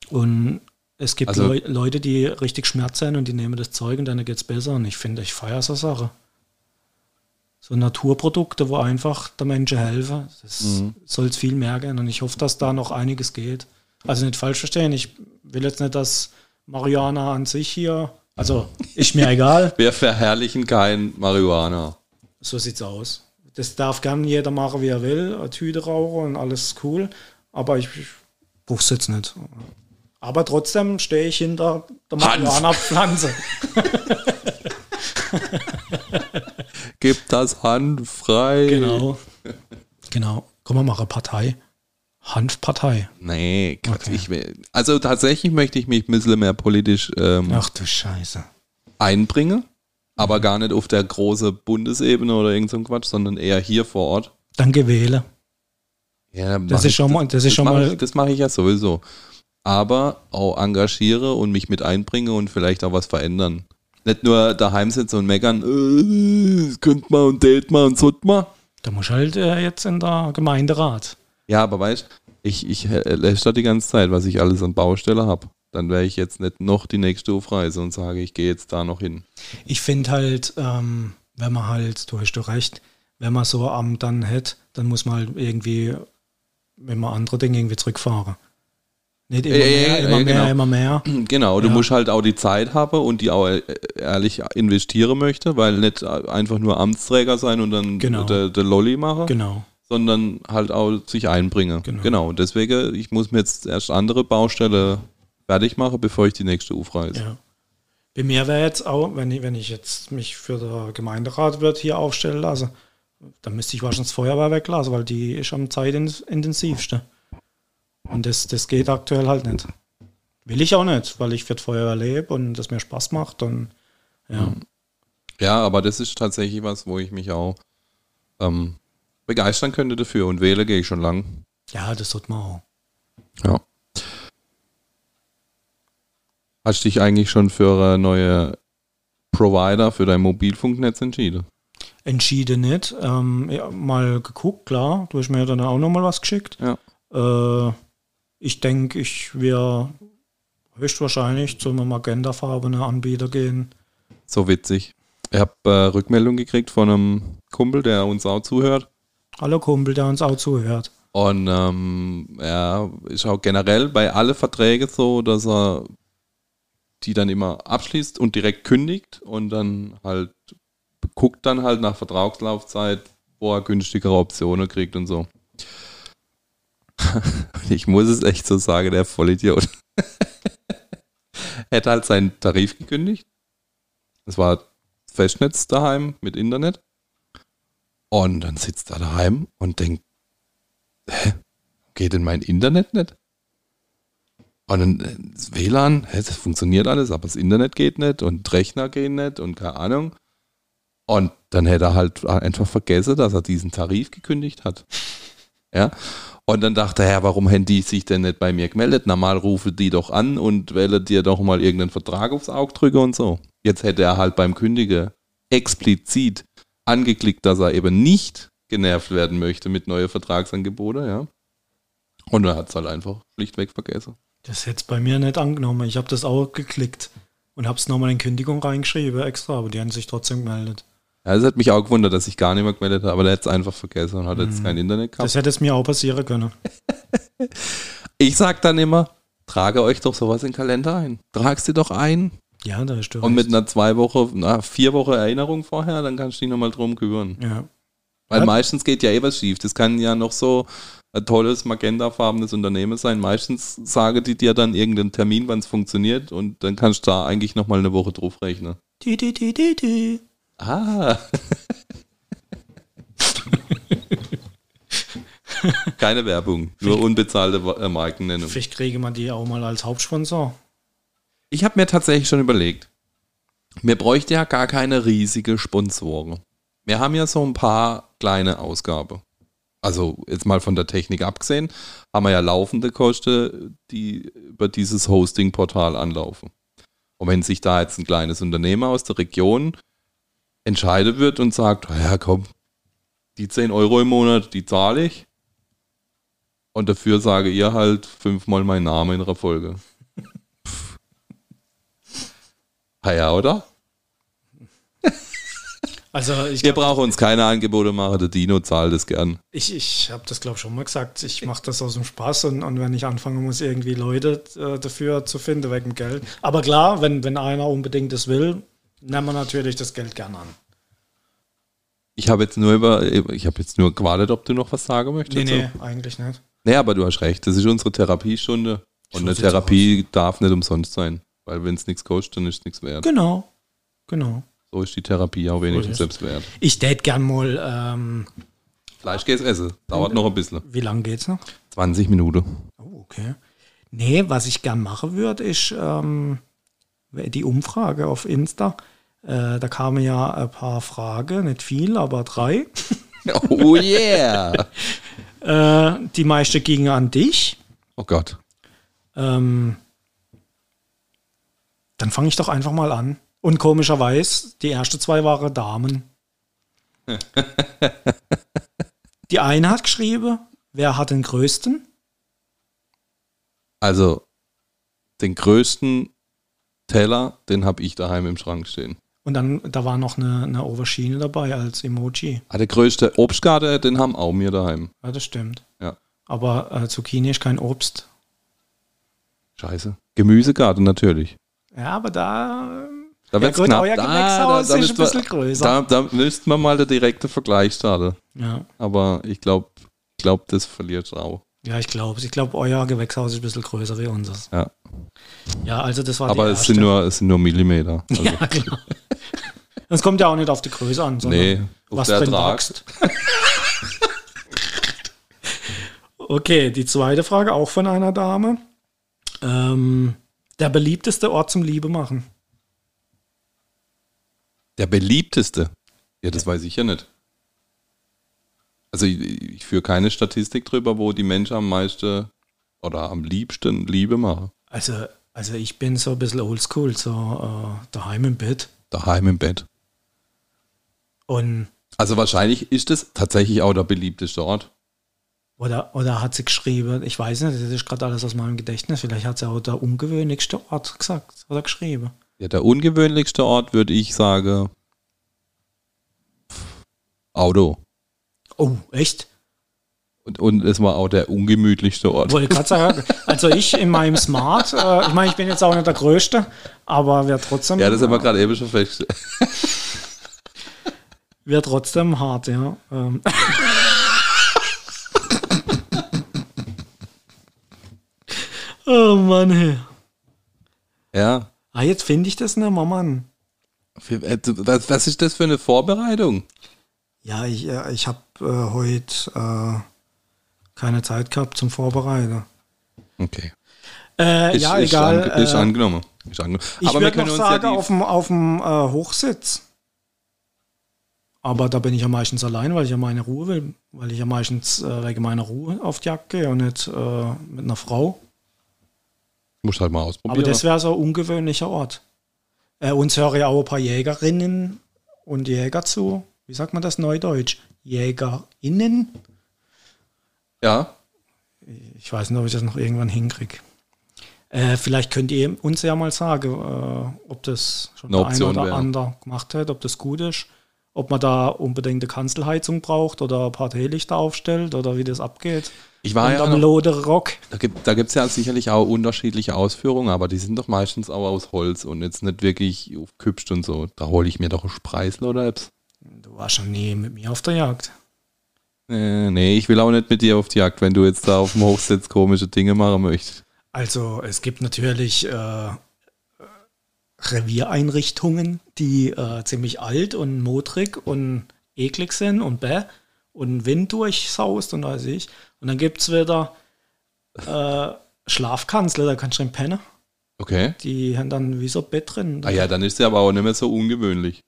Und es gibt Also- Leu Leute, die richtig Schmerzen haben und die nehmen das Zeug und dann geht es besser. Und ich finde, ich feiere so Sache. So Naturprodukte, wo einfach der Menschen helfen, das Mhm. soll es viel mehr gehen. Und ich hoffe, dass da noch einiges geht. Also nicht falsch verstehen, ich will jetzt nicht, dass Marihuana an sich hier, also ist mir egal, Wir verherrlichen kein Marihuana. so sieht's aus. Das darf gern jeder machen, wie er will, eine Tüte rauchen und alles cool, aber ich, ich brauch's jetzt nicht. Aber trotzdem stehe ich hinter der. Marihuana-Pflanze. Gib das Hand frei. Genau. Genau. Komm, wir machen Partei. Hanfpartei. Nee, Quatsch, Okay. ich will. Also tatsächlich möchte ich mich ein bisschen mehr politisch ähm, Ach du Scheiße. einbringen, aber gar nicht auf der großen Bundesebene oder irgend so ein Quatsch, sondern eher hier vor Ort. Dann gewähle. Ja, Das ist schon mal, das ist schon mal, ich, das mache ich ja sowieso. Aber auch engagiere und mich mit einbringe und vielleicht auch was verändern. Nicht nur daheim sitzen und meckern, äh, das könnt mal und date mal und sollt mal. da muss halt äh, jetzt in der Gemeinderat. Ja, aber weißt ich, ich äh, läster die ganze Zeit, was ich alles an Baustelle habe. Dann wäre ich jetzt nicht noch die nächste Aufreise und sage, ich gehe jetzt da noch hin. Ich finde halt, ähm, wenn man halt, du hast doch recht, wenn man so am dann hat, dann muss man halt irgendwie, wenn man andere Dinge irgendwie zurückfahren. Nicht immer ja, mehr, ja, immer ja, mehr, genau. immer mehr. Genau, du musst halt auch die Zeit haben und die auch äh, ehrlich investieren möchte, weil nicht einfach nur Amtsträger sein und dann Genau. der, der Lolli machen, Genau. Sondern halt auch sich einbringen. Genau. Genau. Deswegen, ich muss mir jetzt erst andere Baustelle fertig machen, bevor ich die nächste aufreise. Ja. Bei mir wäre jetzt auch, wenn ich, wenn ich jetzt mich für den Gemeinderat wird hier aufstellen lasse, dann müsste ich wahrscheinlich das Feuerwehr weglassen, weil die ist am zeitintensivste. Und das, das geht aktuell halt nicht. Will ich auch nicht, weil ich für die Feuerwehr lebe und das mir Spaß macht. Und ja. Ja, aber das ist tatsächlich was, wo ich mich auch ähm, begeistern könnte dafür und wähle gehe ich schon lang. ja, das tut man auch. Ja. Hast du dich eigentlich schon für eine neue Provider für dein Mobilfunknetz entschieden? Entschieden nicht. Ähm, ja, mal geguckt, klar. Du hast mir dann auch nochmal was geschickt. Ja. Äh, ich denke, ich werde höchstwahrscheinlich zu einem magentafarbenen Anbieter gehen. So witzig. Ich habe äh, Rückmeldung gekriegt von einem Kumpel, der uns auch zuhört. Hallo Kumpel, der uns auch zuhört. Und ähm, er ist auch generell bei alle Verträge so, dass er die dann immer abschließt und direkt kündigt und dann halt guckt dann halt nach Vertragslaufzeit, wo er günstigere Optionen kriegt und so. Ich muss es echt so sagen, der Vollidiot. hat halt seinen Tarif gekündigt. Es war Festnetz daheim mit Internet. Und dann sitzt er daheim und denkt, hä, geht denn mein Internet nicht? Und dann äh, das WLAN, hä, das funktioniert alles, aber das Internet geht nicht und Rechner gehen nicht und keine Ahnung. Und dann hätte er halt einfach vergessen, dass er diesen Tarif gekündigt hat. Ja. Und dann dachte er, warum haben die sich denn nicht bei mir gemeldet? Normal rufe die doch an und wähle dir doch mal irgendeinen Vertrag aufs Auge drücke und so. Jetzt hätte er halt beim Kündigen explizit angeklickt, dass er eben nicht genervt werden möchte mit neuen Vertragsangeboten, ja. Und er hat es halt einfach schlichtweg vergessen. Das hätte es bei mir nicht angenommen. Ich habe das auch geklickt und habe es nochmal in Kündigung reingeschrieben extra, aber die haben sich trotzdem gemeldet. Ja, das hat mich auch gewundert, dass ich gar nicht mehr gemeldet habe, aber der hat es einfach vergessen und hat jetzt kein Internet gehabt. Das hätte es mir auch passieren können. Ich sag dann immer, trage euch doch sowas in den Kalender ein. Tragst dir doch ein. Ja, da ist du Und mit einer zwei Woche, na, vier Woche Erinnerung vorher, dann kannst du dich nochmal drum kümmern. Ja. Weil Ja. meistens geht ja eh was schief. Das kann ja noch so ein tolles magentafarbenes Unternehmen sein. Meistens sagen die dir dann irgendeinen Termin, wann es funktioniert und dann kannst du da eigentlich nochmal eine Woche drauf rechnen. Die, die, die, die, die. Ah. Keine Werbung, nur unbezahlte äh, Markennennung. Vielleicht kriege man die auch mal als Hauptsponsor. Ich habe mir tatsächlich schon überlegt, mir bräuchte ja gar keine riesige Sponsoren. Wir haben ja so ein paar kleine Ausgaben. Also jetzt mal von der Technik abgesehen, haben wir ja laufende Kosten, die über dieses Hosting-Portal anlaufen. Und wenn sich da jetzt ein kleines Unternehmer aus der Region entscheidet wird und sagt, "Ah ja komm, die 10 Euro im Monat, die zahle ich. Und dafür sage ihr halt fünfmal mein Name in der Folge. Pff. Ah ja, oder? Also ich, Wir brauchen uns keine Angebote machen, der Dino zahlt es gern. ich, ich habe das glaube ich schon mal gesagt. Ich mache das aus dem Spaß und, und wenn ich anfangen muss, irgendwie Leute äh, dafür zu finden wegen Geld. Aber klar, wenn, wenn einer unbedingt das will, nehmen wir natürlich das Geld gern an. Ich habe jetzt nur über, ich habe jetzt nur gewartet, ob du noch was sagen möchtest. Nee, nee, eigentlich nicht. Nee, aber du hast recht, das ist unsere Therapiestunde. So Und eine Therapie darf nicht umsonst sein. Weil wenn es nichts kostet, dann ist es nichts wert. Genau, genau. So ist die Therapie auch wenigstens So selbst wert. Ich tät gern mal, ähm, Fleisch geht's essen. Dauert noch ein bisschen. wie lange geht's noch? 20 Minuten. Oh, okay. Nee, was ich gern machen würde, ist ähm, die Umfrage auf Insta. Äh, da kamen ja ein paar Fragen, nicht viel, aber drei. Oh yeah! Äh, die meiste gingen an dich. Oh Gott. Ähm, dann fange ich doch einfach mal an. Und komischerweise, die ersten zwei waren Damen. die eine hat geschrieben, wer hat den größten? Also, den größten Teller, den habe ich daheim im Schrank stehen. Und dann, da war noch eine, eine Aubergine dabei als Emoji. Ah, der größte Obstgarten, den haben auch wir daheim. Ja, das stimmt. Ja. Aber äh, Zucchini ist kein Obst. Scheiße. Gemüsegarten natürlich. Ja, aber da. Da Ja wird's gut, knapp. euer Da- Gewächshaus da ist müssten ein bisschen größer. Da, da müssten wir mal der direkte Vergleich starten. Ja, Aber ich glaube, ich glaub, das verliert auch. ja ich glaube Ich glaube, euer Gewächshaus ist ein bisschen größer wie unseres. Ja. Ja, also das war Aber es sind, nur, es sind nur Millimeter. Also, Ja, klar. Es kommt ja auch nicht auf die Größe an, sondern nee, was der drin wächst. okay, die zweite Frage auch von einer Dame. Ähm, der beliebteste Ort zum Liebe machen. Der beliebteste. Ja, das weiß ich ja nicht. Also ich, ich führe keine Statistik drüber, wo die Menschen am meisten oder am liebsten Liebe machen. Also, also ich bin so ein bisschen oldschool, so äh, daheim im Bett. Daheim im Bett. Und Also wahrscheinlich ist es tatsächlich auch der beliebteste Ort. Oder, oder hat sie geschrieben, ich weiß nicht, das ist gerade alles aus meinem Gedächtnis, vielleicht hat sie auch der ungewöhnlichste Ort gesagt oder geschrieben. Ja, der ungewöhnlichste Ort würde ich sagen Auto. Oh, echt? Und, und es war auch der ungemütlichste Ort. Wollte gerade sagen, also ich in meinem Smart, äh, ich meine, ich bin jetzt auch nicht der Größte, aber wäre trotzdem, Ja, das haben wir gerade eben schon festgestellt. wär trotzdem hart, ja. Ähm. oh Mann, hey. Ja. Ah, jetzt finde ich das nicht mehr, Mann. Äh, Was, was ist das für eine Vorbereitung? Ja, ich, äh, ich habe äh, heute äh, keine Zeit gehabt zum Vorbereiten. Okay. Äh, Ist, ja, ist, egal. an, ist äh, angenommen. Ist angenommen. ich Aber wir würde können noch uns sagen, ja auf dem, auf dem Hochsitz. Aber da bin ich ja meistens allein, weil ich ja meine Ruhe will. Weil ich ja meistens wegen meiner Ruhe auf die Jagd gehe und nicht mit einer Frau. Muss halt mal Aber ausprobieren. das wäre so ein ungewöhnlicher Ort. Äh, uns hören ja auch ein paar Jägerinnen und Jäger zu. Wie sagt man das neudeutsch? JägerInnen? ja, Ich weiß nicht, ob ich das noch irgendwann hinkriege. Äh, vielleicht könnt ihr uns ja mal sagen, äh, ob das schon Eine der eine Option oder wäre. andere gemacht hat, ob das gut ist. Ob man da unbedingt eine Kanzelheizung braucht oder ein paar Teelichter aufstellt oder wie das abgeht. Ich war ja noch, Rock. da gibt gibt's ja sicherlich auch unterschiedliche Ausführungen, aber die sind doch meistens auch aus Holz und jetzt nicht wirklich aufgehübscht und so. Da hole ich mir doch einen Spreisel oder etwas. Du warst schon nie mit mir auf der Jagd. Äh, nee, ich will auch nicht mit dir auf die Jagd, wenn du jetzt da auf dem Hochsitz komische Dinge machen möchtest. Also es gibt natürlich äh, Reviereinrichtungen, die äh, ziemlich alt und modrig und eklig sind und bäh und Wind durchsaust und weiß ich. Und dann gibt es wieder äh, Schlafkanzler, da kannst du drin pennen. Okay. Die haben dann wie so ein Bett drin. Ah ja, dann ist sie aber auch nicht mehr so ungewöhnlich.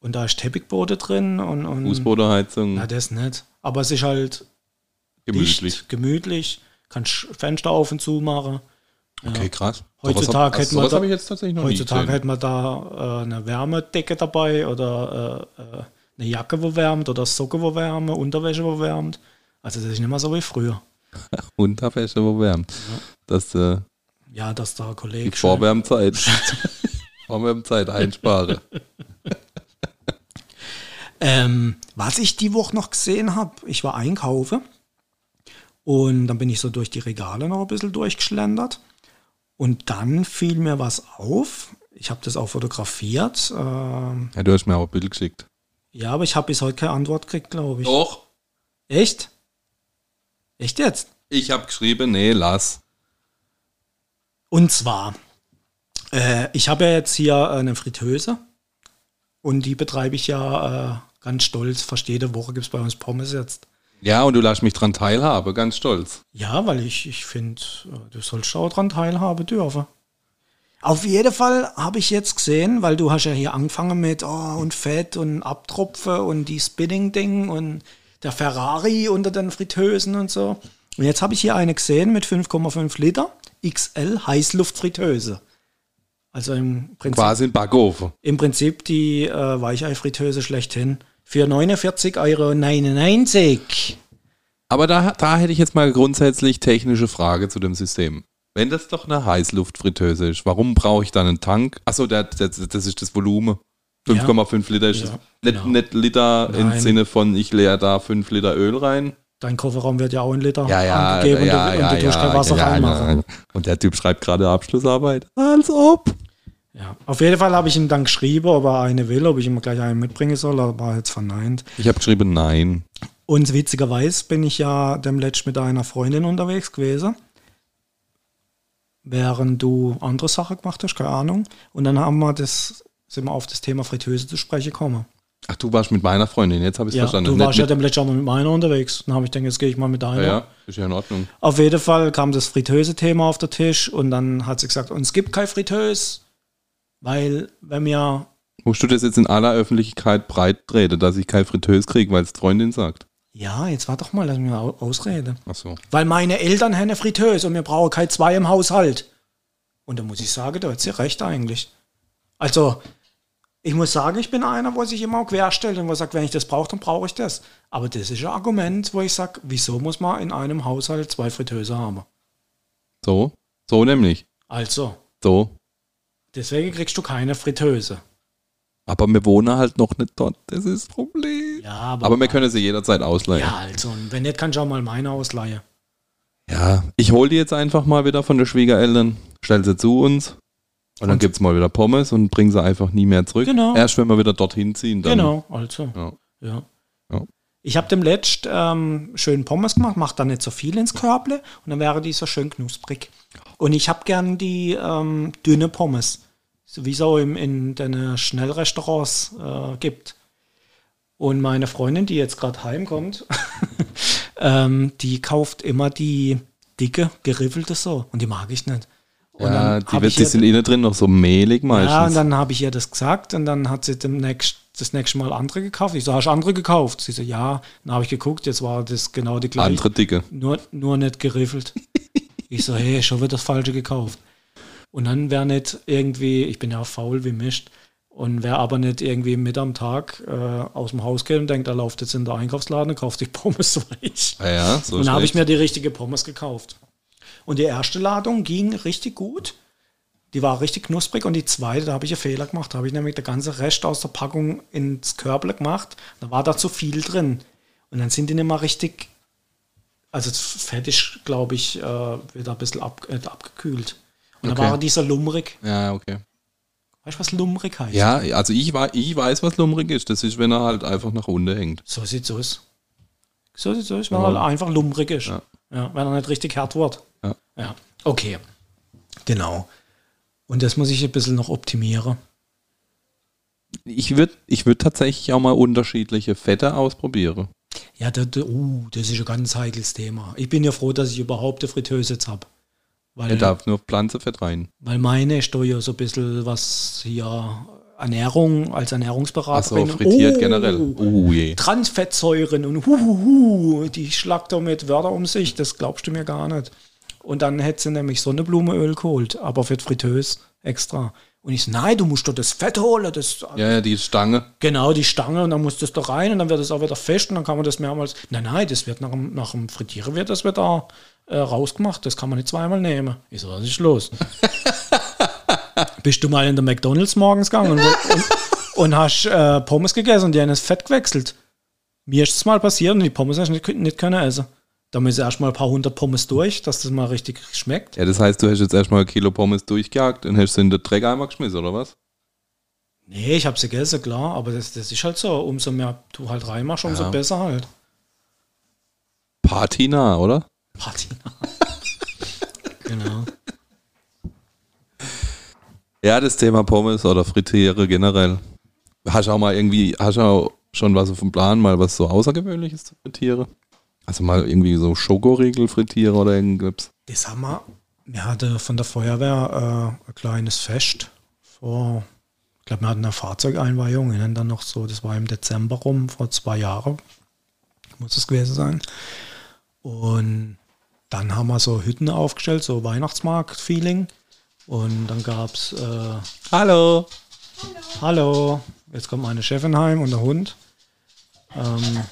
Und da ist Teppichboden drin und, und Fußbodenheizung, na, das nicht. Aber es ist halt gemütlich. dicht, gemütlich. Kannst Fenster auf und zu machen. Okay, krass. Heutzutage hätten wir da- jetzt tatsächlich noch Heutzutage nie gesehen. hätte man da äh, eine Wärmedecke dabei oder äh, äh, eine Jacke, wo wärmt oder Socken, wo wärmt, Unterwäsche, wo wärmt. Also das ist nicht mehr so wie früher. Unterwäsche, wo wärmt. Das äh, Ja, dass da die Kollege Vorwärmzeit. Vorwärmzeit einspare. Ähm, was ich die Woche noch gesehen habe, ich war einkaufen und dann bin ich so durch die Regale noch ein bisschen durchgeschlendert und dann fiel mir was auf. Ich habe das auch fotografiert. Ähm, Ja, du hast mir auch ein Bild geschickt. ja, aber ich habe bis heute keine Antwort gekriegt, glaube ich. Doch. Echt? Echt jetzt? Ich habe geschrieben, nee, lass. Und zwar, äh, ich habe ja jetzt hier eine Fritteuse und die betreibe ich ja äh, ganz stolz. Fast jede Woche gibt es bei uns Pommes jetzt. Ja, und du lässt mich dran teilhaben, ganz stolz. Ja, weil ich, ich finde, äh, du sollst auch dran teilhaben dürfen. Auf jeden Fall habe ich jetzt gesehen, weil du hast ja hier angefangen mit oh, und Fett und Abtropfen und die Spinning-Ding und der Ferrari unter den Fritteusen und so. Und jetzt habe ich hier eine gesehen mit 5,5 Liter XL Heißluftfritteuse. Also im Prinzip, Quasi ein Backofen. im Prinzip die äh, Weichei-Fritteuse schlechthin. Für 49,99 Euro. Aber da, da hätte ich jetzt mal grundsätzlich technische Frage zu dem System. Wenn das doch eine Heißluftfritteuse ist, warum brauche ich dann einen Tank? Achso, der, der, das ist das Volumen. 5,5 Liter ist Ja, das. Nicht, genau. nicht Liter im. Sinne von, ich leere da 5 Liter Öl rein. Dein Kofferraum wird ja auch in Liter Ja, ja, angegeben ja, und, du, ja, und du tust ja, kein Wasser ja, reinmachen. ja. Und der Typ schreibt gerade Abschlussarbeit. Als ob. Ja. Auf jeden Fall habe ich ihm dann geschrieben, ob er eine will, ob ich ihm gleich eine mitbringen soll, aber er hat jetzt verneint. Ich habe geschrieben, nein. Und witzigerweise bin ich ja dem letzten mit einer Freundin unterwegs gewesen, während du andere Sachen gemacht hast, keine Ahnung. Und dann haben wir das, sind wir auf das Thema Fritteuse zu sprechen gekommen. Ach, du warst mit meiner Freundin, jetzt habe ich es Ja, verstanden. du Nicht warst ja dem letzten Mal mit meiner unterwegs. Dann habe ich gedacht, jetzt gehe ich mal mit deiner. ja, ja, ist ja in Ordnung. Auf jeden Fall kam das Fritteuse-Thema auf den Tisch und dann hat sie gesagt, und es gibt kein Fritteuse, weil wenn wir Musst du das jetzt in aller Öffentlichkeit breit treten, dass ich kein Fritteuse kriege, weil es Freundin sagt? Ja, jetzt war doch mal, lass mich mal au- ausreden. Ach so. Weil meine Eltern haben eine Fritteuse und wir brauchen kein zwei im Haushalt. Und da muss ich sagen, da hat sie recht eigentlich. Also, ich muss sagen, ich bin einer, wo sich immer auch querstellt und wo sagt, wenn ich das brauche, dann brauche ich das. Aber das ist ein Argument, wo ich sage, wieso muss man in einem Haushalt zwei Fritteuse haben? So? So nämlich. Also, So. Deswegen kriegst du keine Fritteuse. Aber wir wohnen halt noch nicht dort. Das ist das Problem. Ja, aber, Aber wir können sie jederzeit ausleihen. Ja, also, und wenn nicht, kannst du auch mal meine ausleihen. Ja, ich hole die jetzt einfach mal wieder von den Schwiegereltern, stell sie zu uns und dann Und- gibt's mal wieder Pommes und bring sie einfach nie mehr zurück. Genau. Erst wenn wir wieder dorthin ziehen, dann. Genau, also. Ja. Ja. Ich habe dem letzt ähm, schön Pommes gemacht, mache da nicht so viel ins Körble und dann wäre die so schön knusprig. Und ich habe gern die ähm, dünne Pommes, so wie so im, in den Schnellrestaurants äh, gibt. Und meine Freundin, die jetzt gerade heimkommt, ähm, die kauft immer die dicke, geriffelte so. Und die mag ich nicht. Und Ja, dann die, wird, die sind innen drin noch so mehlig meistens. ja, und dann habe ich ihr das gesagt und dann hat sie demnächst, das nächste Mal andere gekauft. Ich so, hast du andere gekauft? Sie so, ja. Dann habe ich geguckt, jetzt war das genau die gleiche. Andere dicke. Nur, nur nicht geriffelt. ich so, hey, schon wird das Falsche gekauft. Und dann wäre nicht irgendwie, ich bin ja faul wie Mist, und wer aber nicht irgendwie mit am Tag äh, aus dem Haus geht und denkt, er läuft jetzt in der Einkaufsladen und kauft sich Pommes weich. Ja, ja, so Und dann habe ich mir die richtige Pommes gekauft. Und die erste Ladung ging richtig gut. Die war richtig knusprig und die zweite, da habe ich einen Fehler gemacht. Da habe ich nämlich der ganze Rest aus der Packung ins Körble gemacht. Da war da zu viel drin. Und dann sind die nicht mal richtig, also ist, glaube ich, äh, wieder ein bisschen ab, äh, abgekühlt. Und Okay. dann war dieser lummrig. Ja, okay. Weißt du, was lummrig heißt? Ja, also ich, ich weiß, was lummrig ist. Das ist, wenn er halt einfach nach unten hängt. So sieht's aus. So sieht's aus, wenn Ja. er einfach lummrig ist. Ja. Ja. wenn er nicht richtig hart wird. Ja. ja. Okay. Genau. Und das muss ich ein bisschen noch optimieren. Ich würde ich würd tatsächlich auch mal unterschiedliche Fette ausprobieren. Ja, da, da, uh, das ist ein ganz heikles Thema. Ich bin ja froh, dass ich überhaupt eine Fritteuse jetzt habe. Er darf nur Pflanzenfett rein. weil meine ist ja so ein bisschen was hier Ernährung, als Ernährungsberater Achso, bin. frittiert Oh, generell. Oh je. Transfettsäuren und huhuhu, die schlagt da mit Wörter um sich, das glaubst du mir gar nicht. Und dann hätte sie nämlich Sonnenblumenöl geholt, aber für die Fritteuse extra. Und ich so, nein, du musst doch das Fett holen, das, Ja, ja, die Stange. genau, die Stange, und dann muss das da rein und dann wird das auch wieder fest und dann kann man das mehrmals, nein, nein, das wird nach dem, nach dem Frittieren wird das wieder äh, rausgemacht, das kann man nicht zweimal nehmen. Ich so, was ist los? Bist du mal in der McDonalds morgens gegangen und, und, und hast äh, Pommes gegessen und die haben das Fett gewechselt? Mir ist es mal passiert und die Pommes hast du nicht, nicht können essen. Da müssen erstmal ein paar hundert Pommes durch, dass das mal richtig schmeckt. Ja, das heißt, du hast jetzt erstmal ein Kilo Pommes durchgejagt und hast sie in den Dreckeimer geschmissen, oder was? Nee, ich habe sie gegessen, klar, aber das, das ist halt so. Umso mehr du halt reinmachst, umso Ja. besser halt. Patina, oder? Patina. genau. Ja, das Thema Pommes oder Frittiere generell. Hast du auch mal irgendwie, hast du auch schon was auf dem Plan, mal was so Außergewöhnliches zu frittieren? Also mal irgendwie so Schokoriegel frittieren oder irgendwas? Das haben wir. Wir hatten von der Feuerwehr äh, ein kleines Fest vor, ich glaube, wir hatten eine Fahrzeugeinweihung, und dann noch so, das war im Dezember rum, vor zwei Jahren, muss es gewesen sein. Und dann haben wir so Hütten aufgestellt, so Weihnachtsmarkt-Feeling. Und dann gab es, äh, Hallo! hallo, jetzt kommt meine Chefin heim und der Hund. Ähm,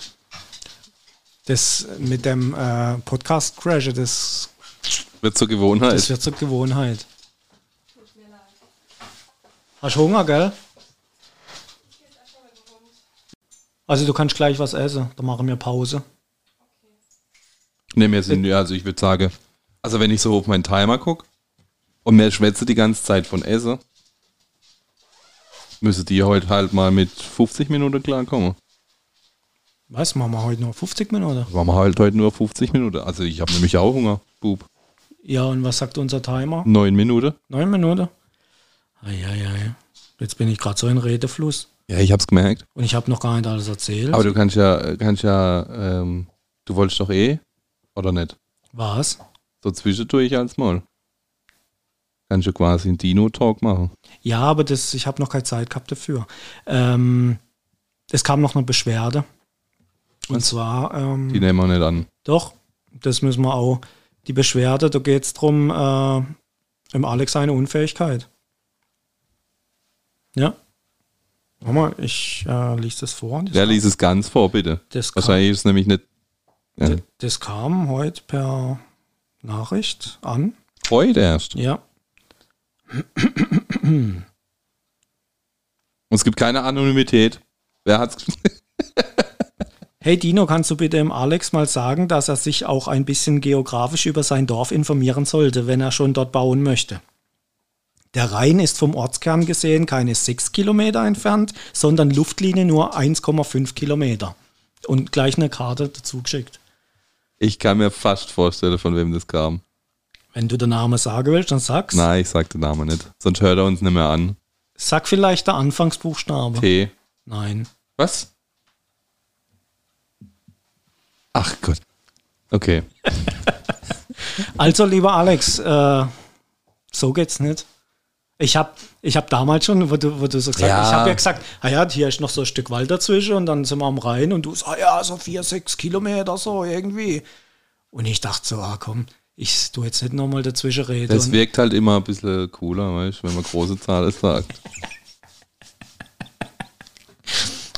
das mit dem äh, Podcast-Crash, das Wird zur Gewohnheit. das wird zur Gewohnheit. Hast du Hunger, gell? Also du kannst gleich was essen. Dann machen wir Pause. Ne, mir sind, ja, also ich würde sagen, also wenn ich so auf meinen Timer gucke und mir schwätze die ganze Zeit von Essen, müsste die heute halt mal mit 50 Minuten klarkommen. Was, machen wir heute nur 50 Minuten? Machen wir halt heute nur 50 Minuten. Also ich habe nämlich auch Hunger, Bub. Ja, und was sagt unser Timer? Neun Minuten. Neun Minuten? Eieiei. Jetzt bin ich gerade so in Redefluss. Ja, ich hab's gemerkt. Und ich habe noch gar nicht alles erzählt. Aber du kannst ja, kannst ja, ähm, du wolltest doch eh, oder nicht? was? So zwischendurch als mal. Kannst du quasi einen Dino-Talk machen. Ja, aber das, ich habe noch keine Zeit gehabt dafür. Ähm, es kam noch eine Beschwerde. Und zwar, ähm, Die nehmen wir nicht an. Doch, das müssen wir auch. Die Beschwerde, da geht es darum, äh, im Alex eine Unfähigkeit. Ja. Warte mal, ich äh, lies das vor. Das, Ja, lies es ganz vor, bitte. das, kam, Wahrscheinlich ist es nämlich nicht. Ja. das, das kam heute per Nachricht an. Heute erst. Ja. Und es gibt keine Anonymität. Wer hat's? Hey Dino, kannst du bitte dem Alex mal sagen, dass er sich auch ein bisschen geografisch über sein Dorf informieren sollte, wenn er schon dort bauen möchte? Der Rhein ist vom Ortskern gesehen keine 6 Kilometer entfernt, sondern Luftlinie nur 1,5 Kilometer. Und gleich eine Karte dazu geschickt. Ich kann mir fast vorstellen, von wem das kam. Wenn du den Namen sagen willst, dann sag's. Nein, ich sag den Namen nicht. Sonst hört er uns nicht mehr an. Sag vielleicht der Anfangsbuchstabe. T. Nein. Was? Ach Gott. Okay. Also, lieber Alex, äh, so geht's nicht. Ich habe ich hab damals schon, wo du, wo du so gesagt Ja. hast, ich habe ja gesagt, ah ja, hier ist noch so ein Stück Wald dazwischen und dann sind wir am Rhein und du sagst, ah ja, so vier, sechs Kilometer so irgendwie. Und ich dachte so, ah komm, ich tu jetzt nicht nochmal dazwischen reden. Das wirkt halt immer ein bisschen cooler, weißt, wenn man große Zahlen sagt.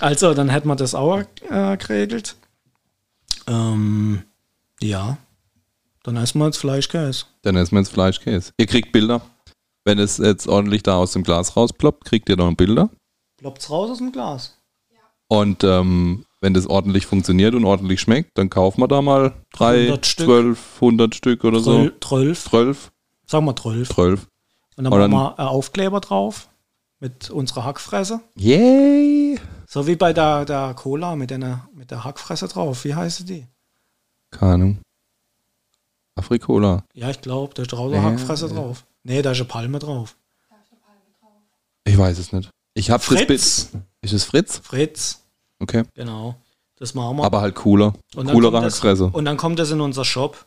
Also, dann hätten wir das auch äh, geregelt. Ähm, ja, dann essen wir jetzt Fleischkäse. Dann essen wir jetzt Fleischkäse. Ihr kriegt Bilder. wenn es jetzt ordentlich da aus dem Glas rausploppt, kriegt ihr noch Bilder. Ploppt's raus aus dem Glas. Und ähm, wenn das ordentlich funktioniert und ordentlich schmeckt, dann kaufen wir da mal drei, 100 Stück. zwölf, hundert Stück oder so. Tröl, Trölf. Zwölf, Sagen wir Trölf. zwölf. Und dann Und machen dann- wir einen Aufkleber drauf mit unserer Hackfresse. Yay! So wie bei der, der Cola mit, der, mit der Hackfresse drauf. Wie heißt die? Keine Ahnung. Afrikola. Ja, ich glaube, da ist draußen Ja, Hackfresse ja. drauf. Nee, da ist eine Palme drauf. Ich weiß es nicht. Ich hab das Bild. Fritz. Ist es Fritz? Fritz, Okay. genau. Das machen wir. Aber halt cooler. und dann Coolere kommt das- Hackfresse. Und dann kommt das in unser Shop.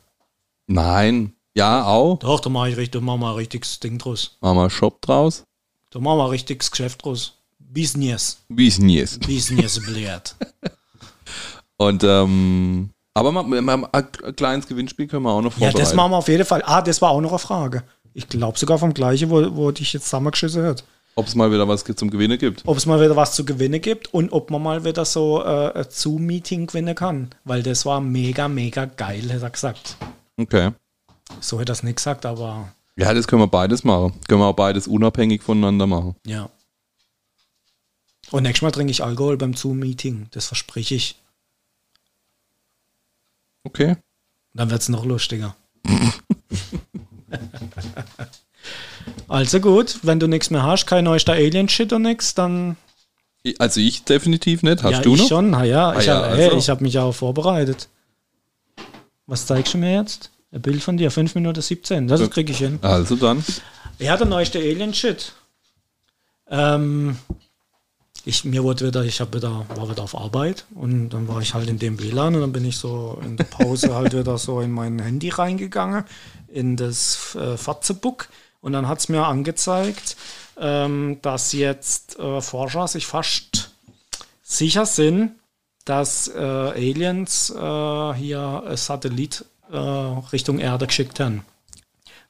Nein. Ja, auch. Doch, da mache ich richtig, da machen wir ein richtiges Ding draus. Machen wir einen Shop draus. Da machen wir ein richtiges Geschäft draus. Business. Business. Business belehrt. Und, ähm, aber mal, mal, ein kleines Gewinnspiel können wir auch noch Ja, vorbereiten. das machen wir auf jeden Fall. Ah, das war auch noch eine Frage. Ich glaube sogar vom gleichen, wo, wo dich jetzt zusammengeschissen hat. Ob es mal wieder was zum Gewinnen gibt. Ob es mal wieder was zu gewinnen gibt und ob man mal wieder so äh, ein Zoom-Meeting gewinnen kann. Weil das war mega, mega geil, hat er gesagt. Okay. So hat er es nicht gesagt, aber Ja, das können wir beides machen. Können wir auch beides unabhängig voneinander machen. ja. Und nächstes Mal trinke ich Alkohol beim Zoom-Meeting. Das verspreche ich. Okay. Dann wird es noch lustiger. also gut, wenn du nichts mehr hast, kein neuester Alien-Shit und nix, dann Also ich definitiv nicht. Hast ja, du ich noch? schon. Na ja, Ah ich ja, habe also. hab mich auch vorbereitet. Was zeigst du mir jetzt? Ein Bild von dir, 5 Minuten 17. Das kriege ich hin. Also dann. Ja, der neueste Alien-Shit. Ähm, ich, mir wurde wieder, ich habe wieder, war wieder auf Arbeit und dann war ich halt in dem WLAN und dann bin ich so in der Pause halt wieder so in mein Handy reingegangen, in das äh, Fatzebook und dann hat es mir angezeigt, ähm, dass jetzt äh, Forscher sich fast sicher sind, dass äh, Aliens äh, hier ein Satellit äh, Richtung Erde geschickt haben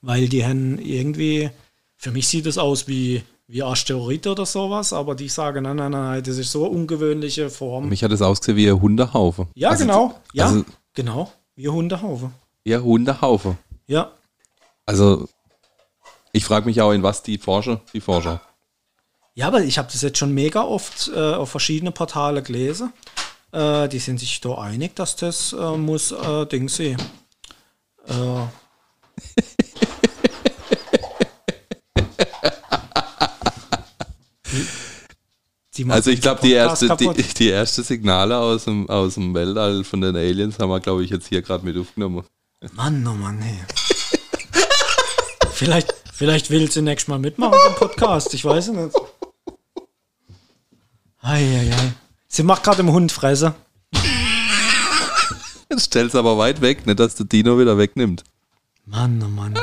weil die haben irgendwie, für mich sieht es aus wie, wie Asteroid oder sowas, aber die sagen, nein, nein, nein, das ist so eine ungewöhnliche Form. Mich hat es ausgesehen wie ein Hundehaufe. ja, Also- genau, ja, Also genau, wie Hundehaufe. eher Hundehaufe. Ja, Also ich frage mich auch, in was die Forscher, die Forscher. ja, aber ich habe das jetzt schon mega oft äh, auf verschiedene Portale gelesen. Äh, die sind sich da einig, dass das äh, muss äh, Ding sein. Äh, Die machen Also ich glaube, die erste, die, die erste Signale aus dem, aus dem Weltall von den Aliens haben wir, glaube ich, jetzt hier gerade mit aufgenommen. Mann, oh Mann, hey. vielleicht, vielleicht will sie nächstes Mal mitmachen beim Podcast, ich weiß es nicht. Eieiei. Sie macht gerade im Hund Fresse. Jetzt stell's aber weit weg, nicht, dass der Dino wieder wegnimmt. Mann, oh Mann.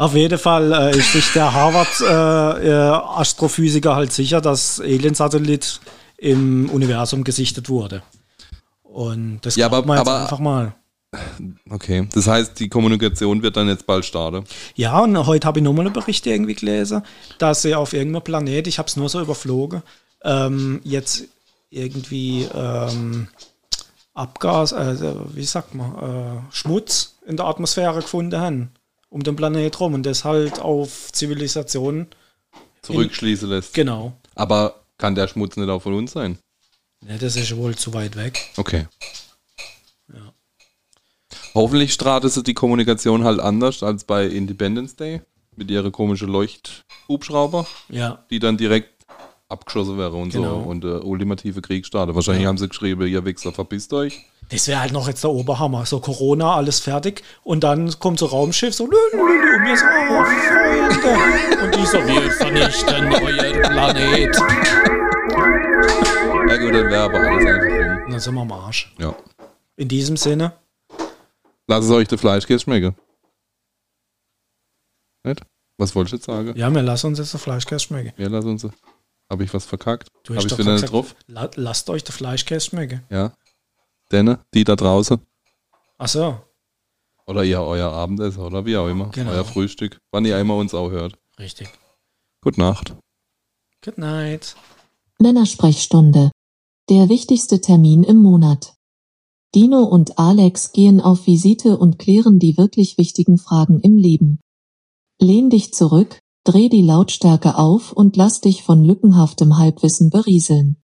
Auf jeden Fall äh, ist sich der Harvard-Astrophysiker halt sicher, dass Alien-Satellit im Universum gesichtet wurde. Und das Ja, aber- man jetzt aber- einfach mal. Okay, das heißt, die Kommunikation wird dann jetzt bald starten. Ja, und heute habe ich nochmal einen Bericht irgendwie gelesen, dass sie auf irgendeinem Planet, ich habe es nur so überflogen, ähm, jetzt irgendwie ähm, Abgas, äh, wie sagt man, äh, Schmutz in der Atmosphäre gefunden haben, um den Planet rum und das halt auf Zivilisation. Zurückschließen lässt. Genau. Aber kann der Schmutz nicht auch von uns sein? Ja, das ist wohl zu weit weg. Okay. Ja. Hoffentlich startet sie die Kommunikation halt anders als bei Independence Day mit ihrer komischen Leuchthubschrauber, Ja, die dann direkt abgeschossen wäre und Genau. so und der ultimative Krieg startet. Wahrscheinlich haben sie geschrieben, ihr Wichser, verpisst euch. Das wäre halt noch jetzt der Oberhammer. So Corona, alles fertig und dann kommt so Raumschiff, so, lü, lü, lü, und wir so, oh, Freunde. Und die so, wir vernichten euer Planet. Ja gut, dann wäre aber alles einfach. Und dann sind wir am Arsch. Ja. In diesem Sinne, Lass es euch der Fleischkäse schmecken. Nicht? Was wolltest du jetzt sagen? ja, wir lassen uns jetzt der Fleischkäse schmecken. Ja, lass uns. Habe ich was verkackt? Du Habe hast ich wieder nicht drauf? la lasst euch der Fleischkäse schmecken. Ja. Denn, die da draußen. Ach so, Oder ihr euer Abendessen oder wie auch immer. Genau. Euer Frühstück. Wann ihr immer uns auch hört. richtig. Gute Nacht. Good night. Männersprechstunde. Der wichtigste Termin im Monat. Dino und Alex gehen auf Visite und klären die wirklich wichtigen Fragen im Leben. Lehn dich zurück, Dreh die Lautstärke auf und lass dich von lückenhaftem Halbwissen berieseln.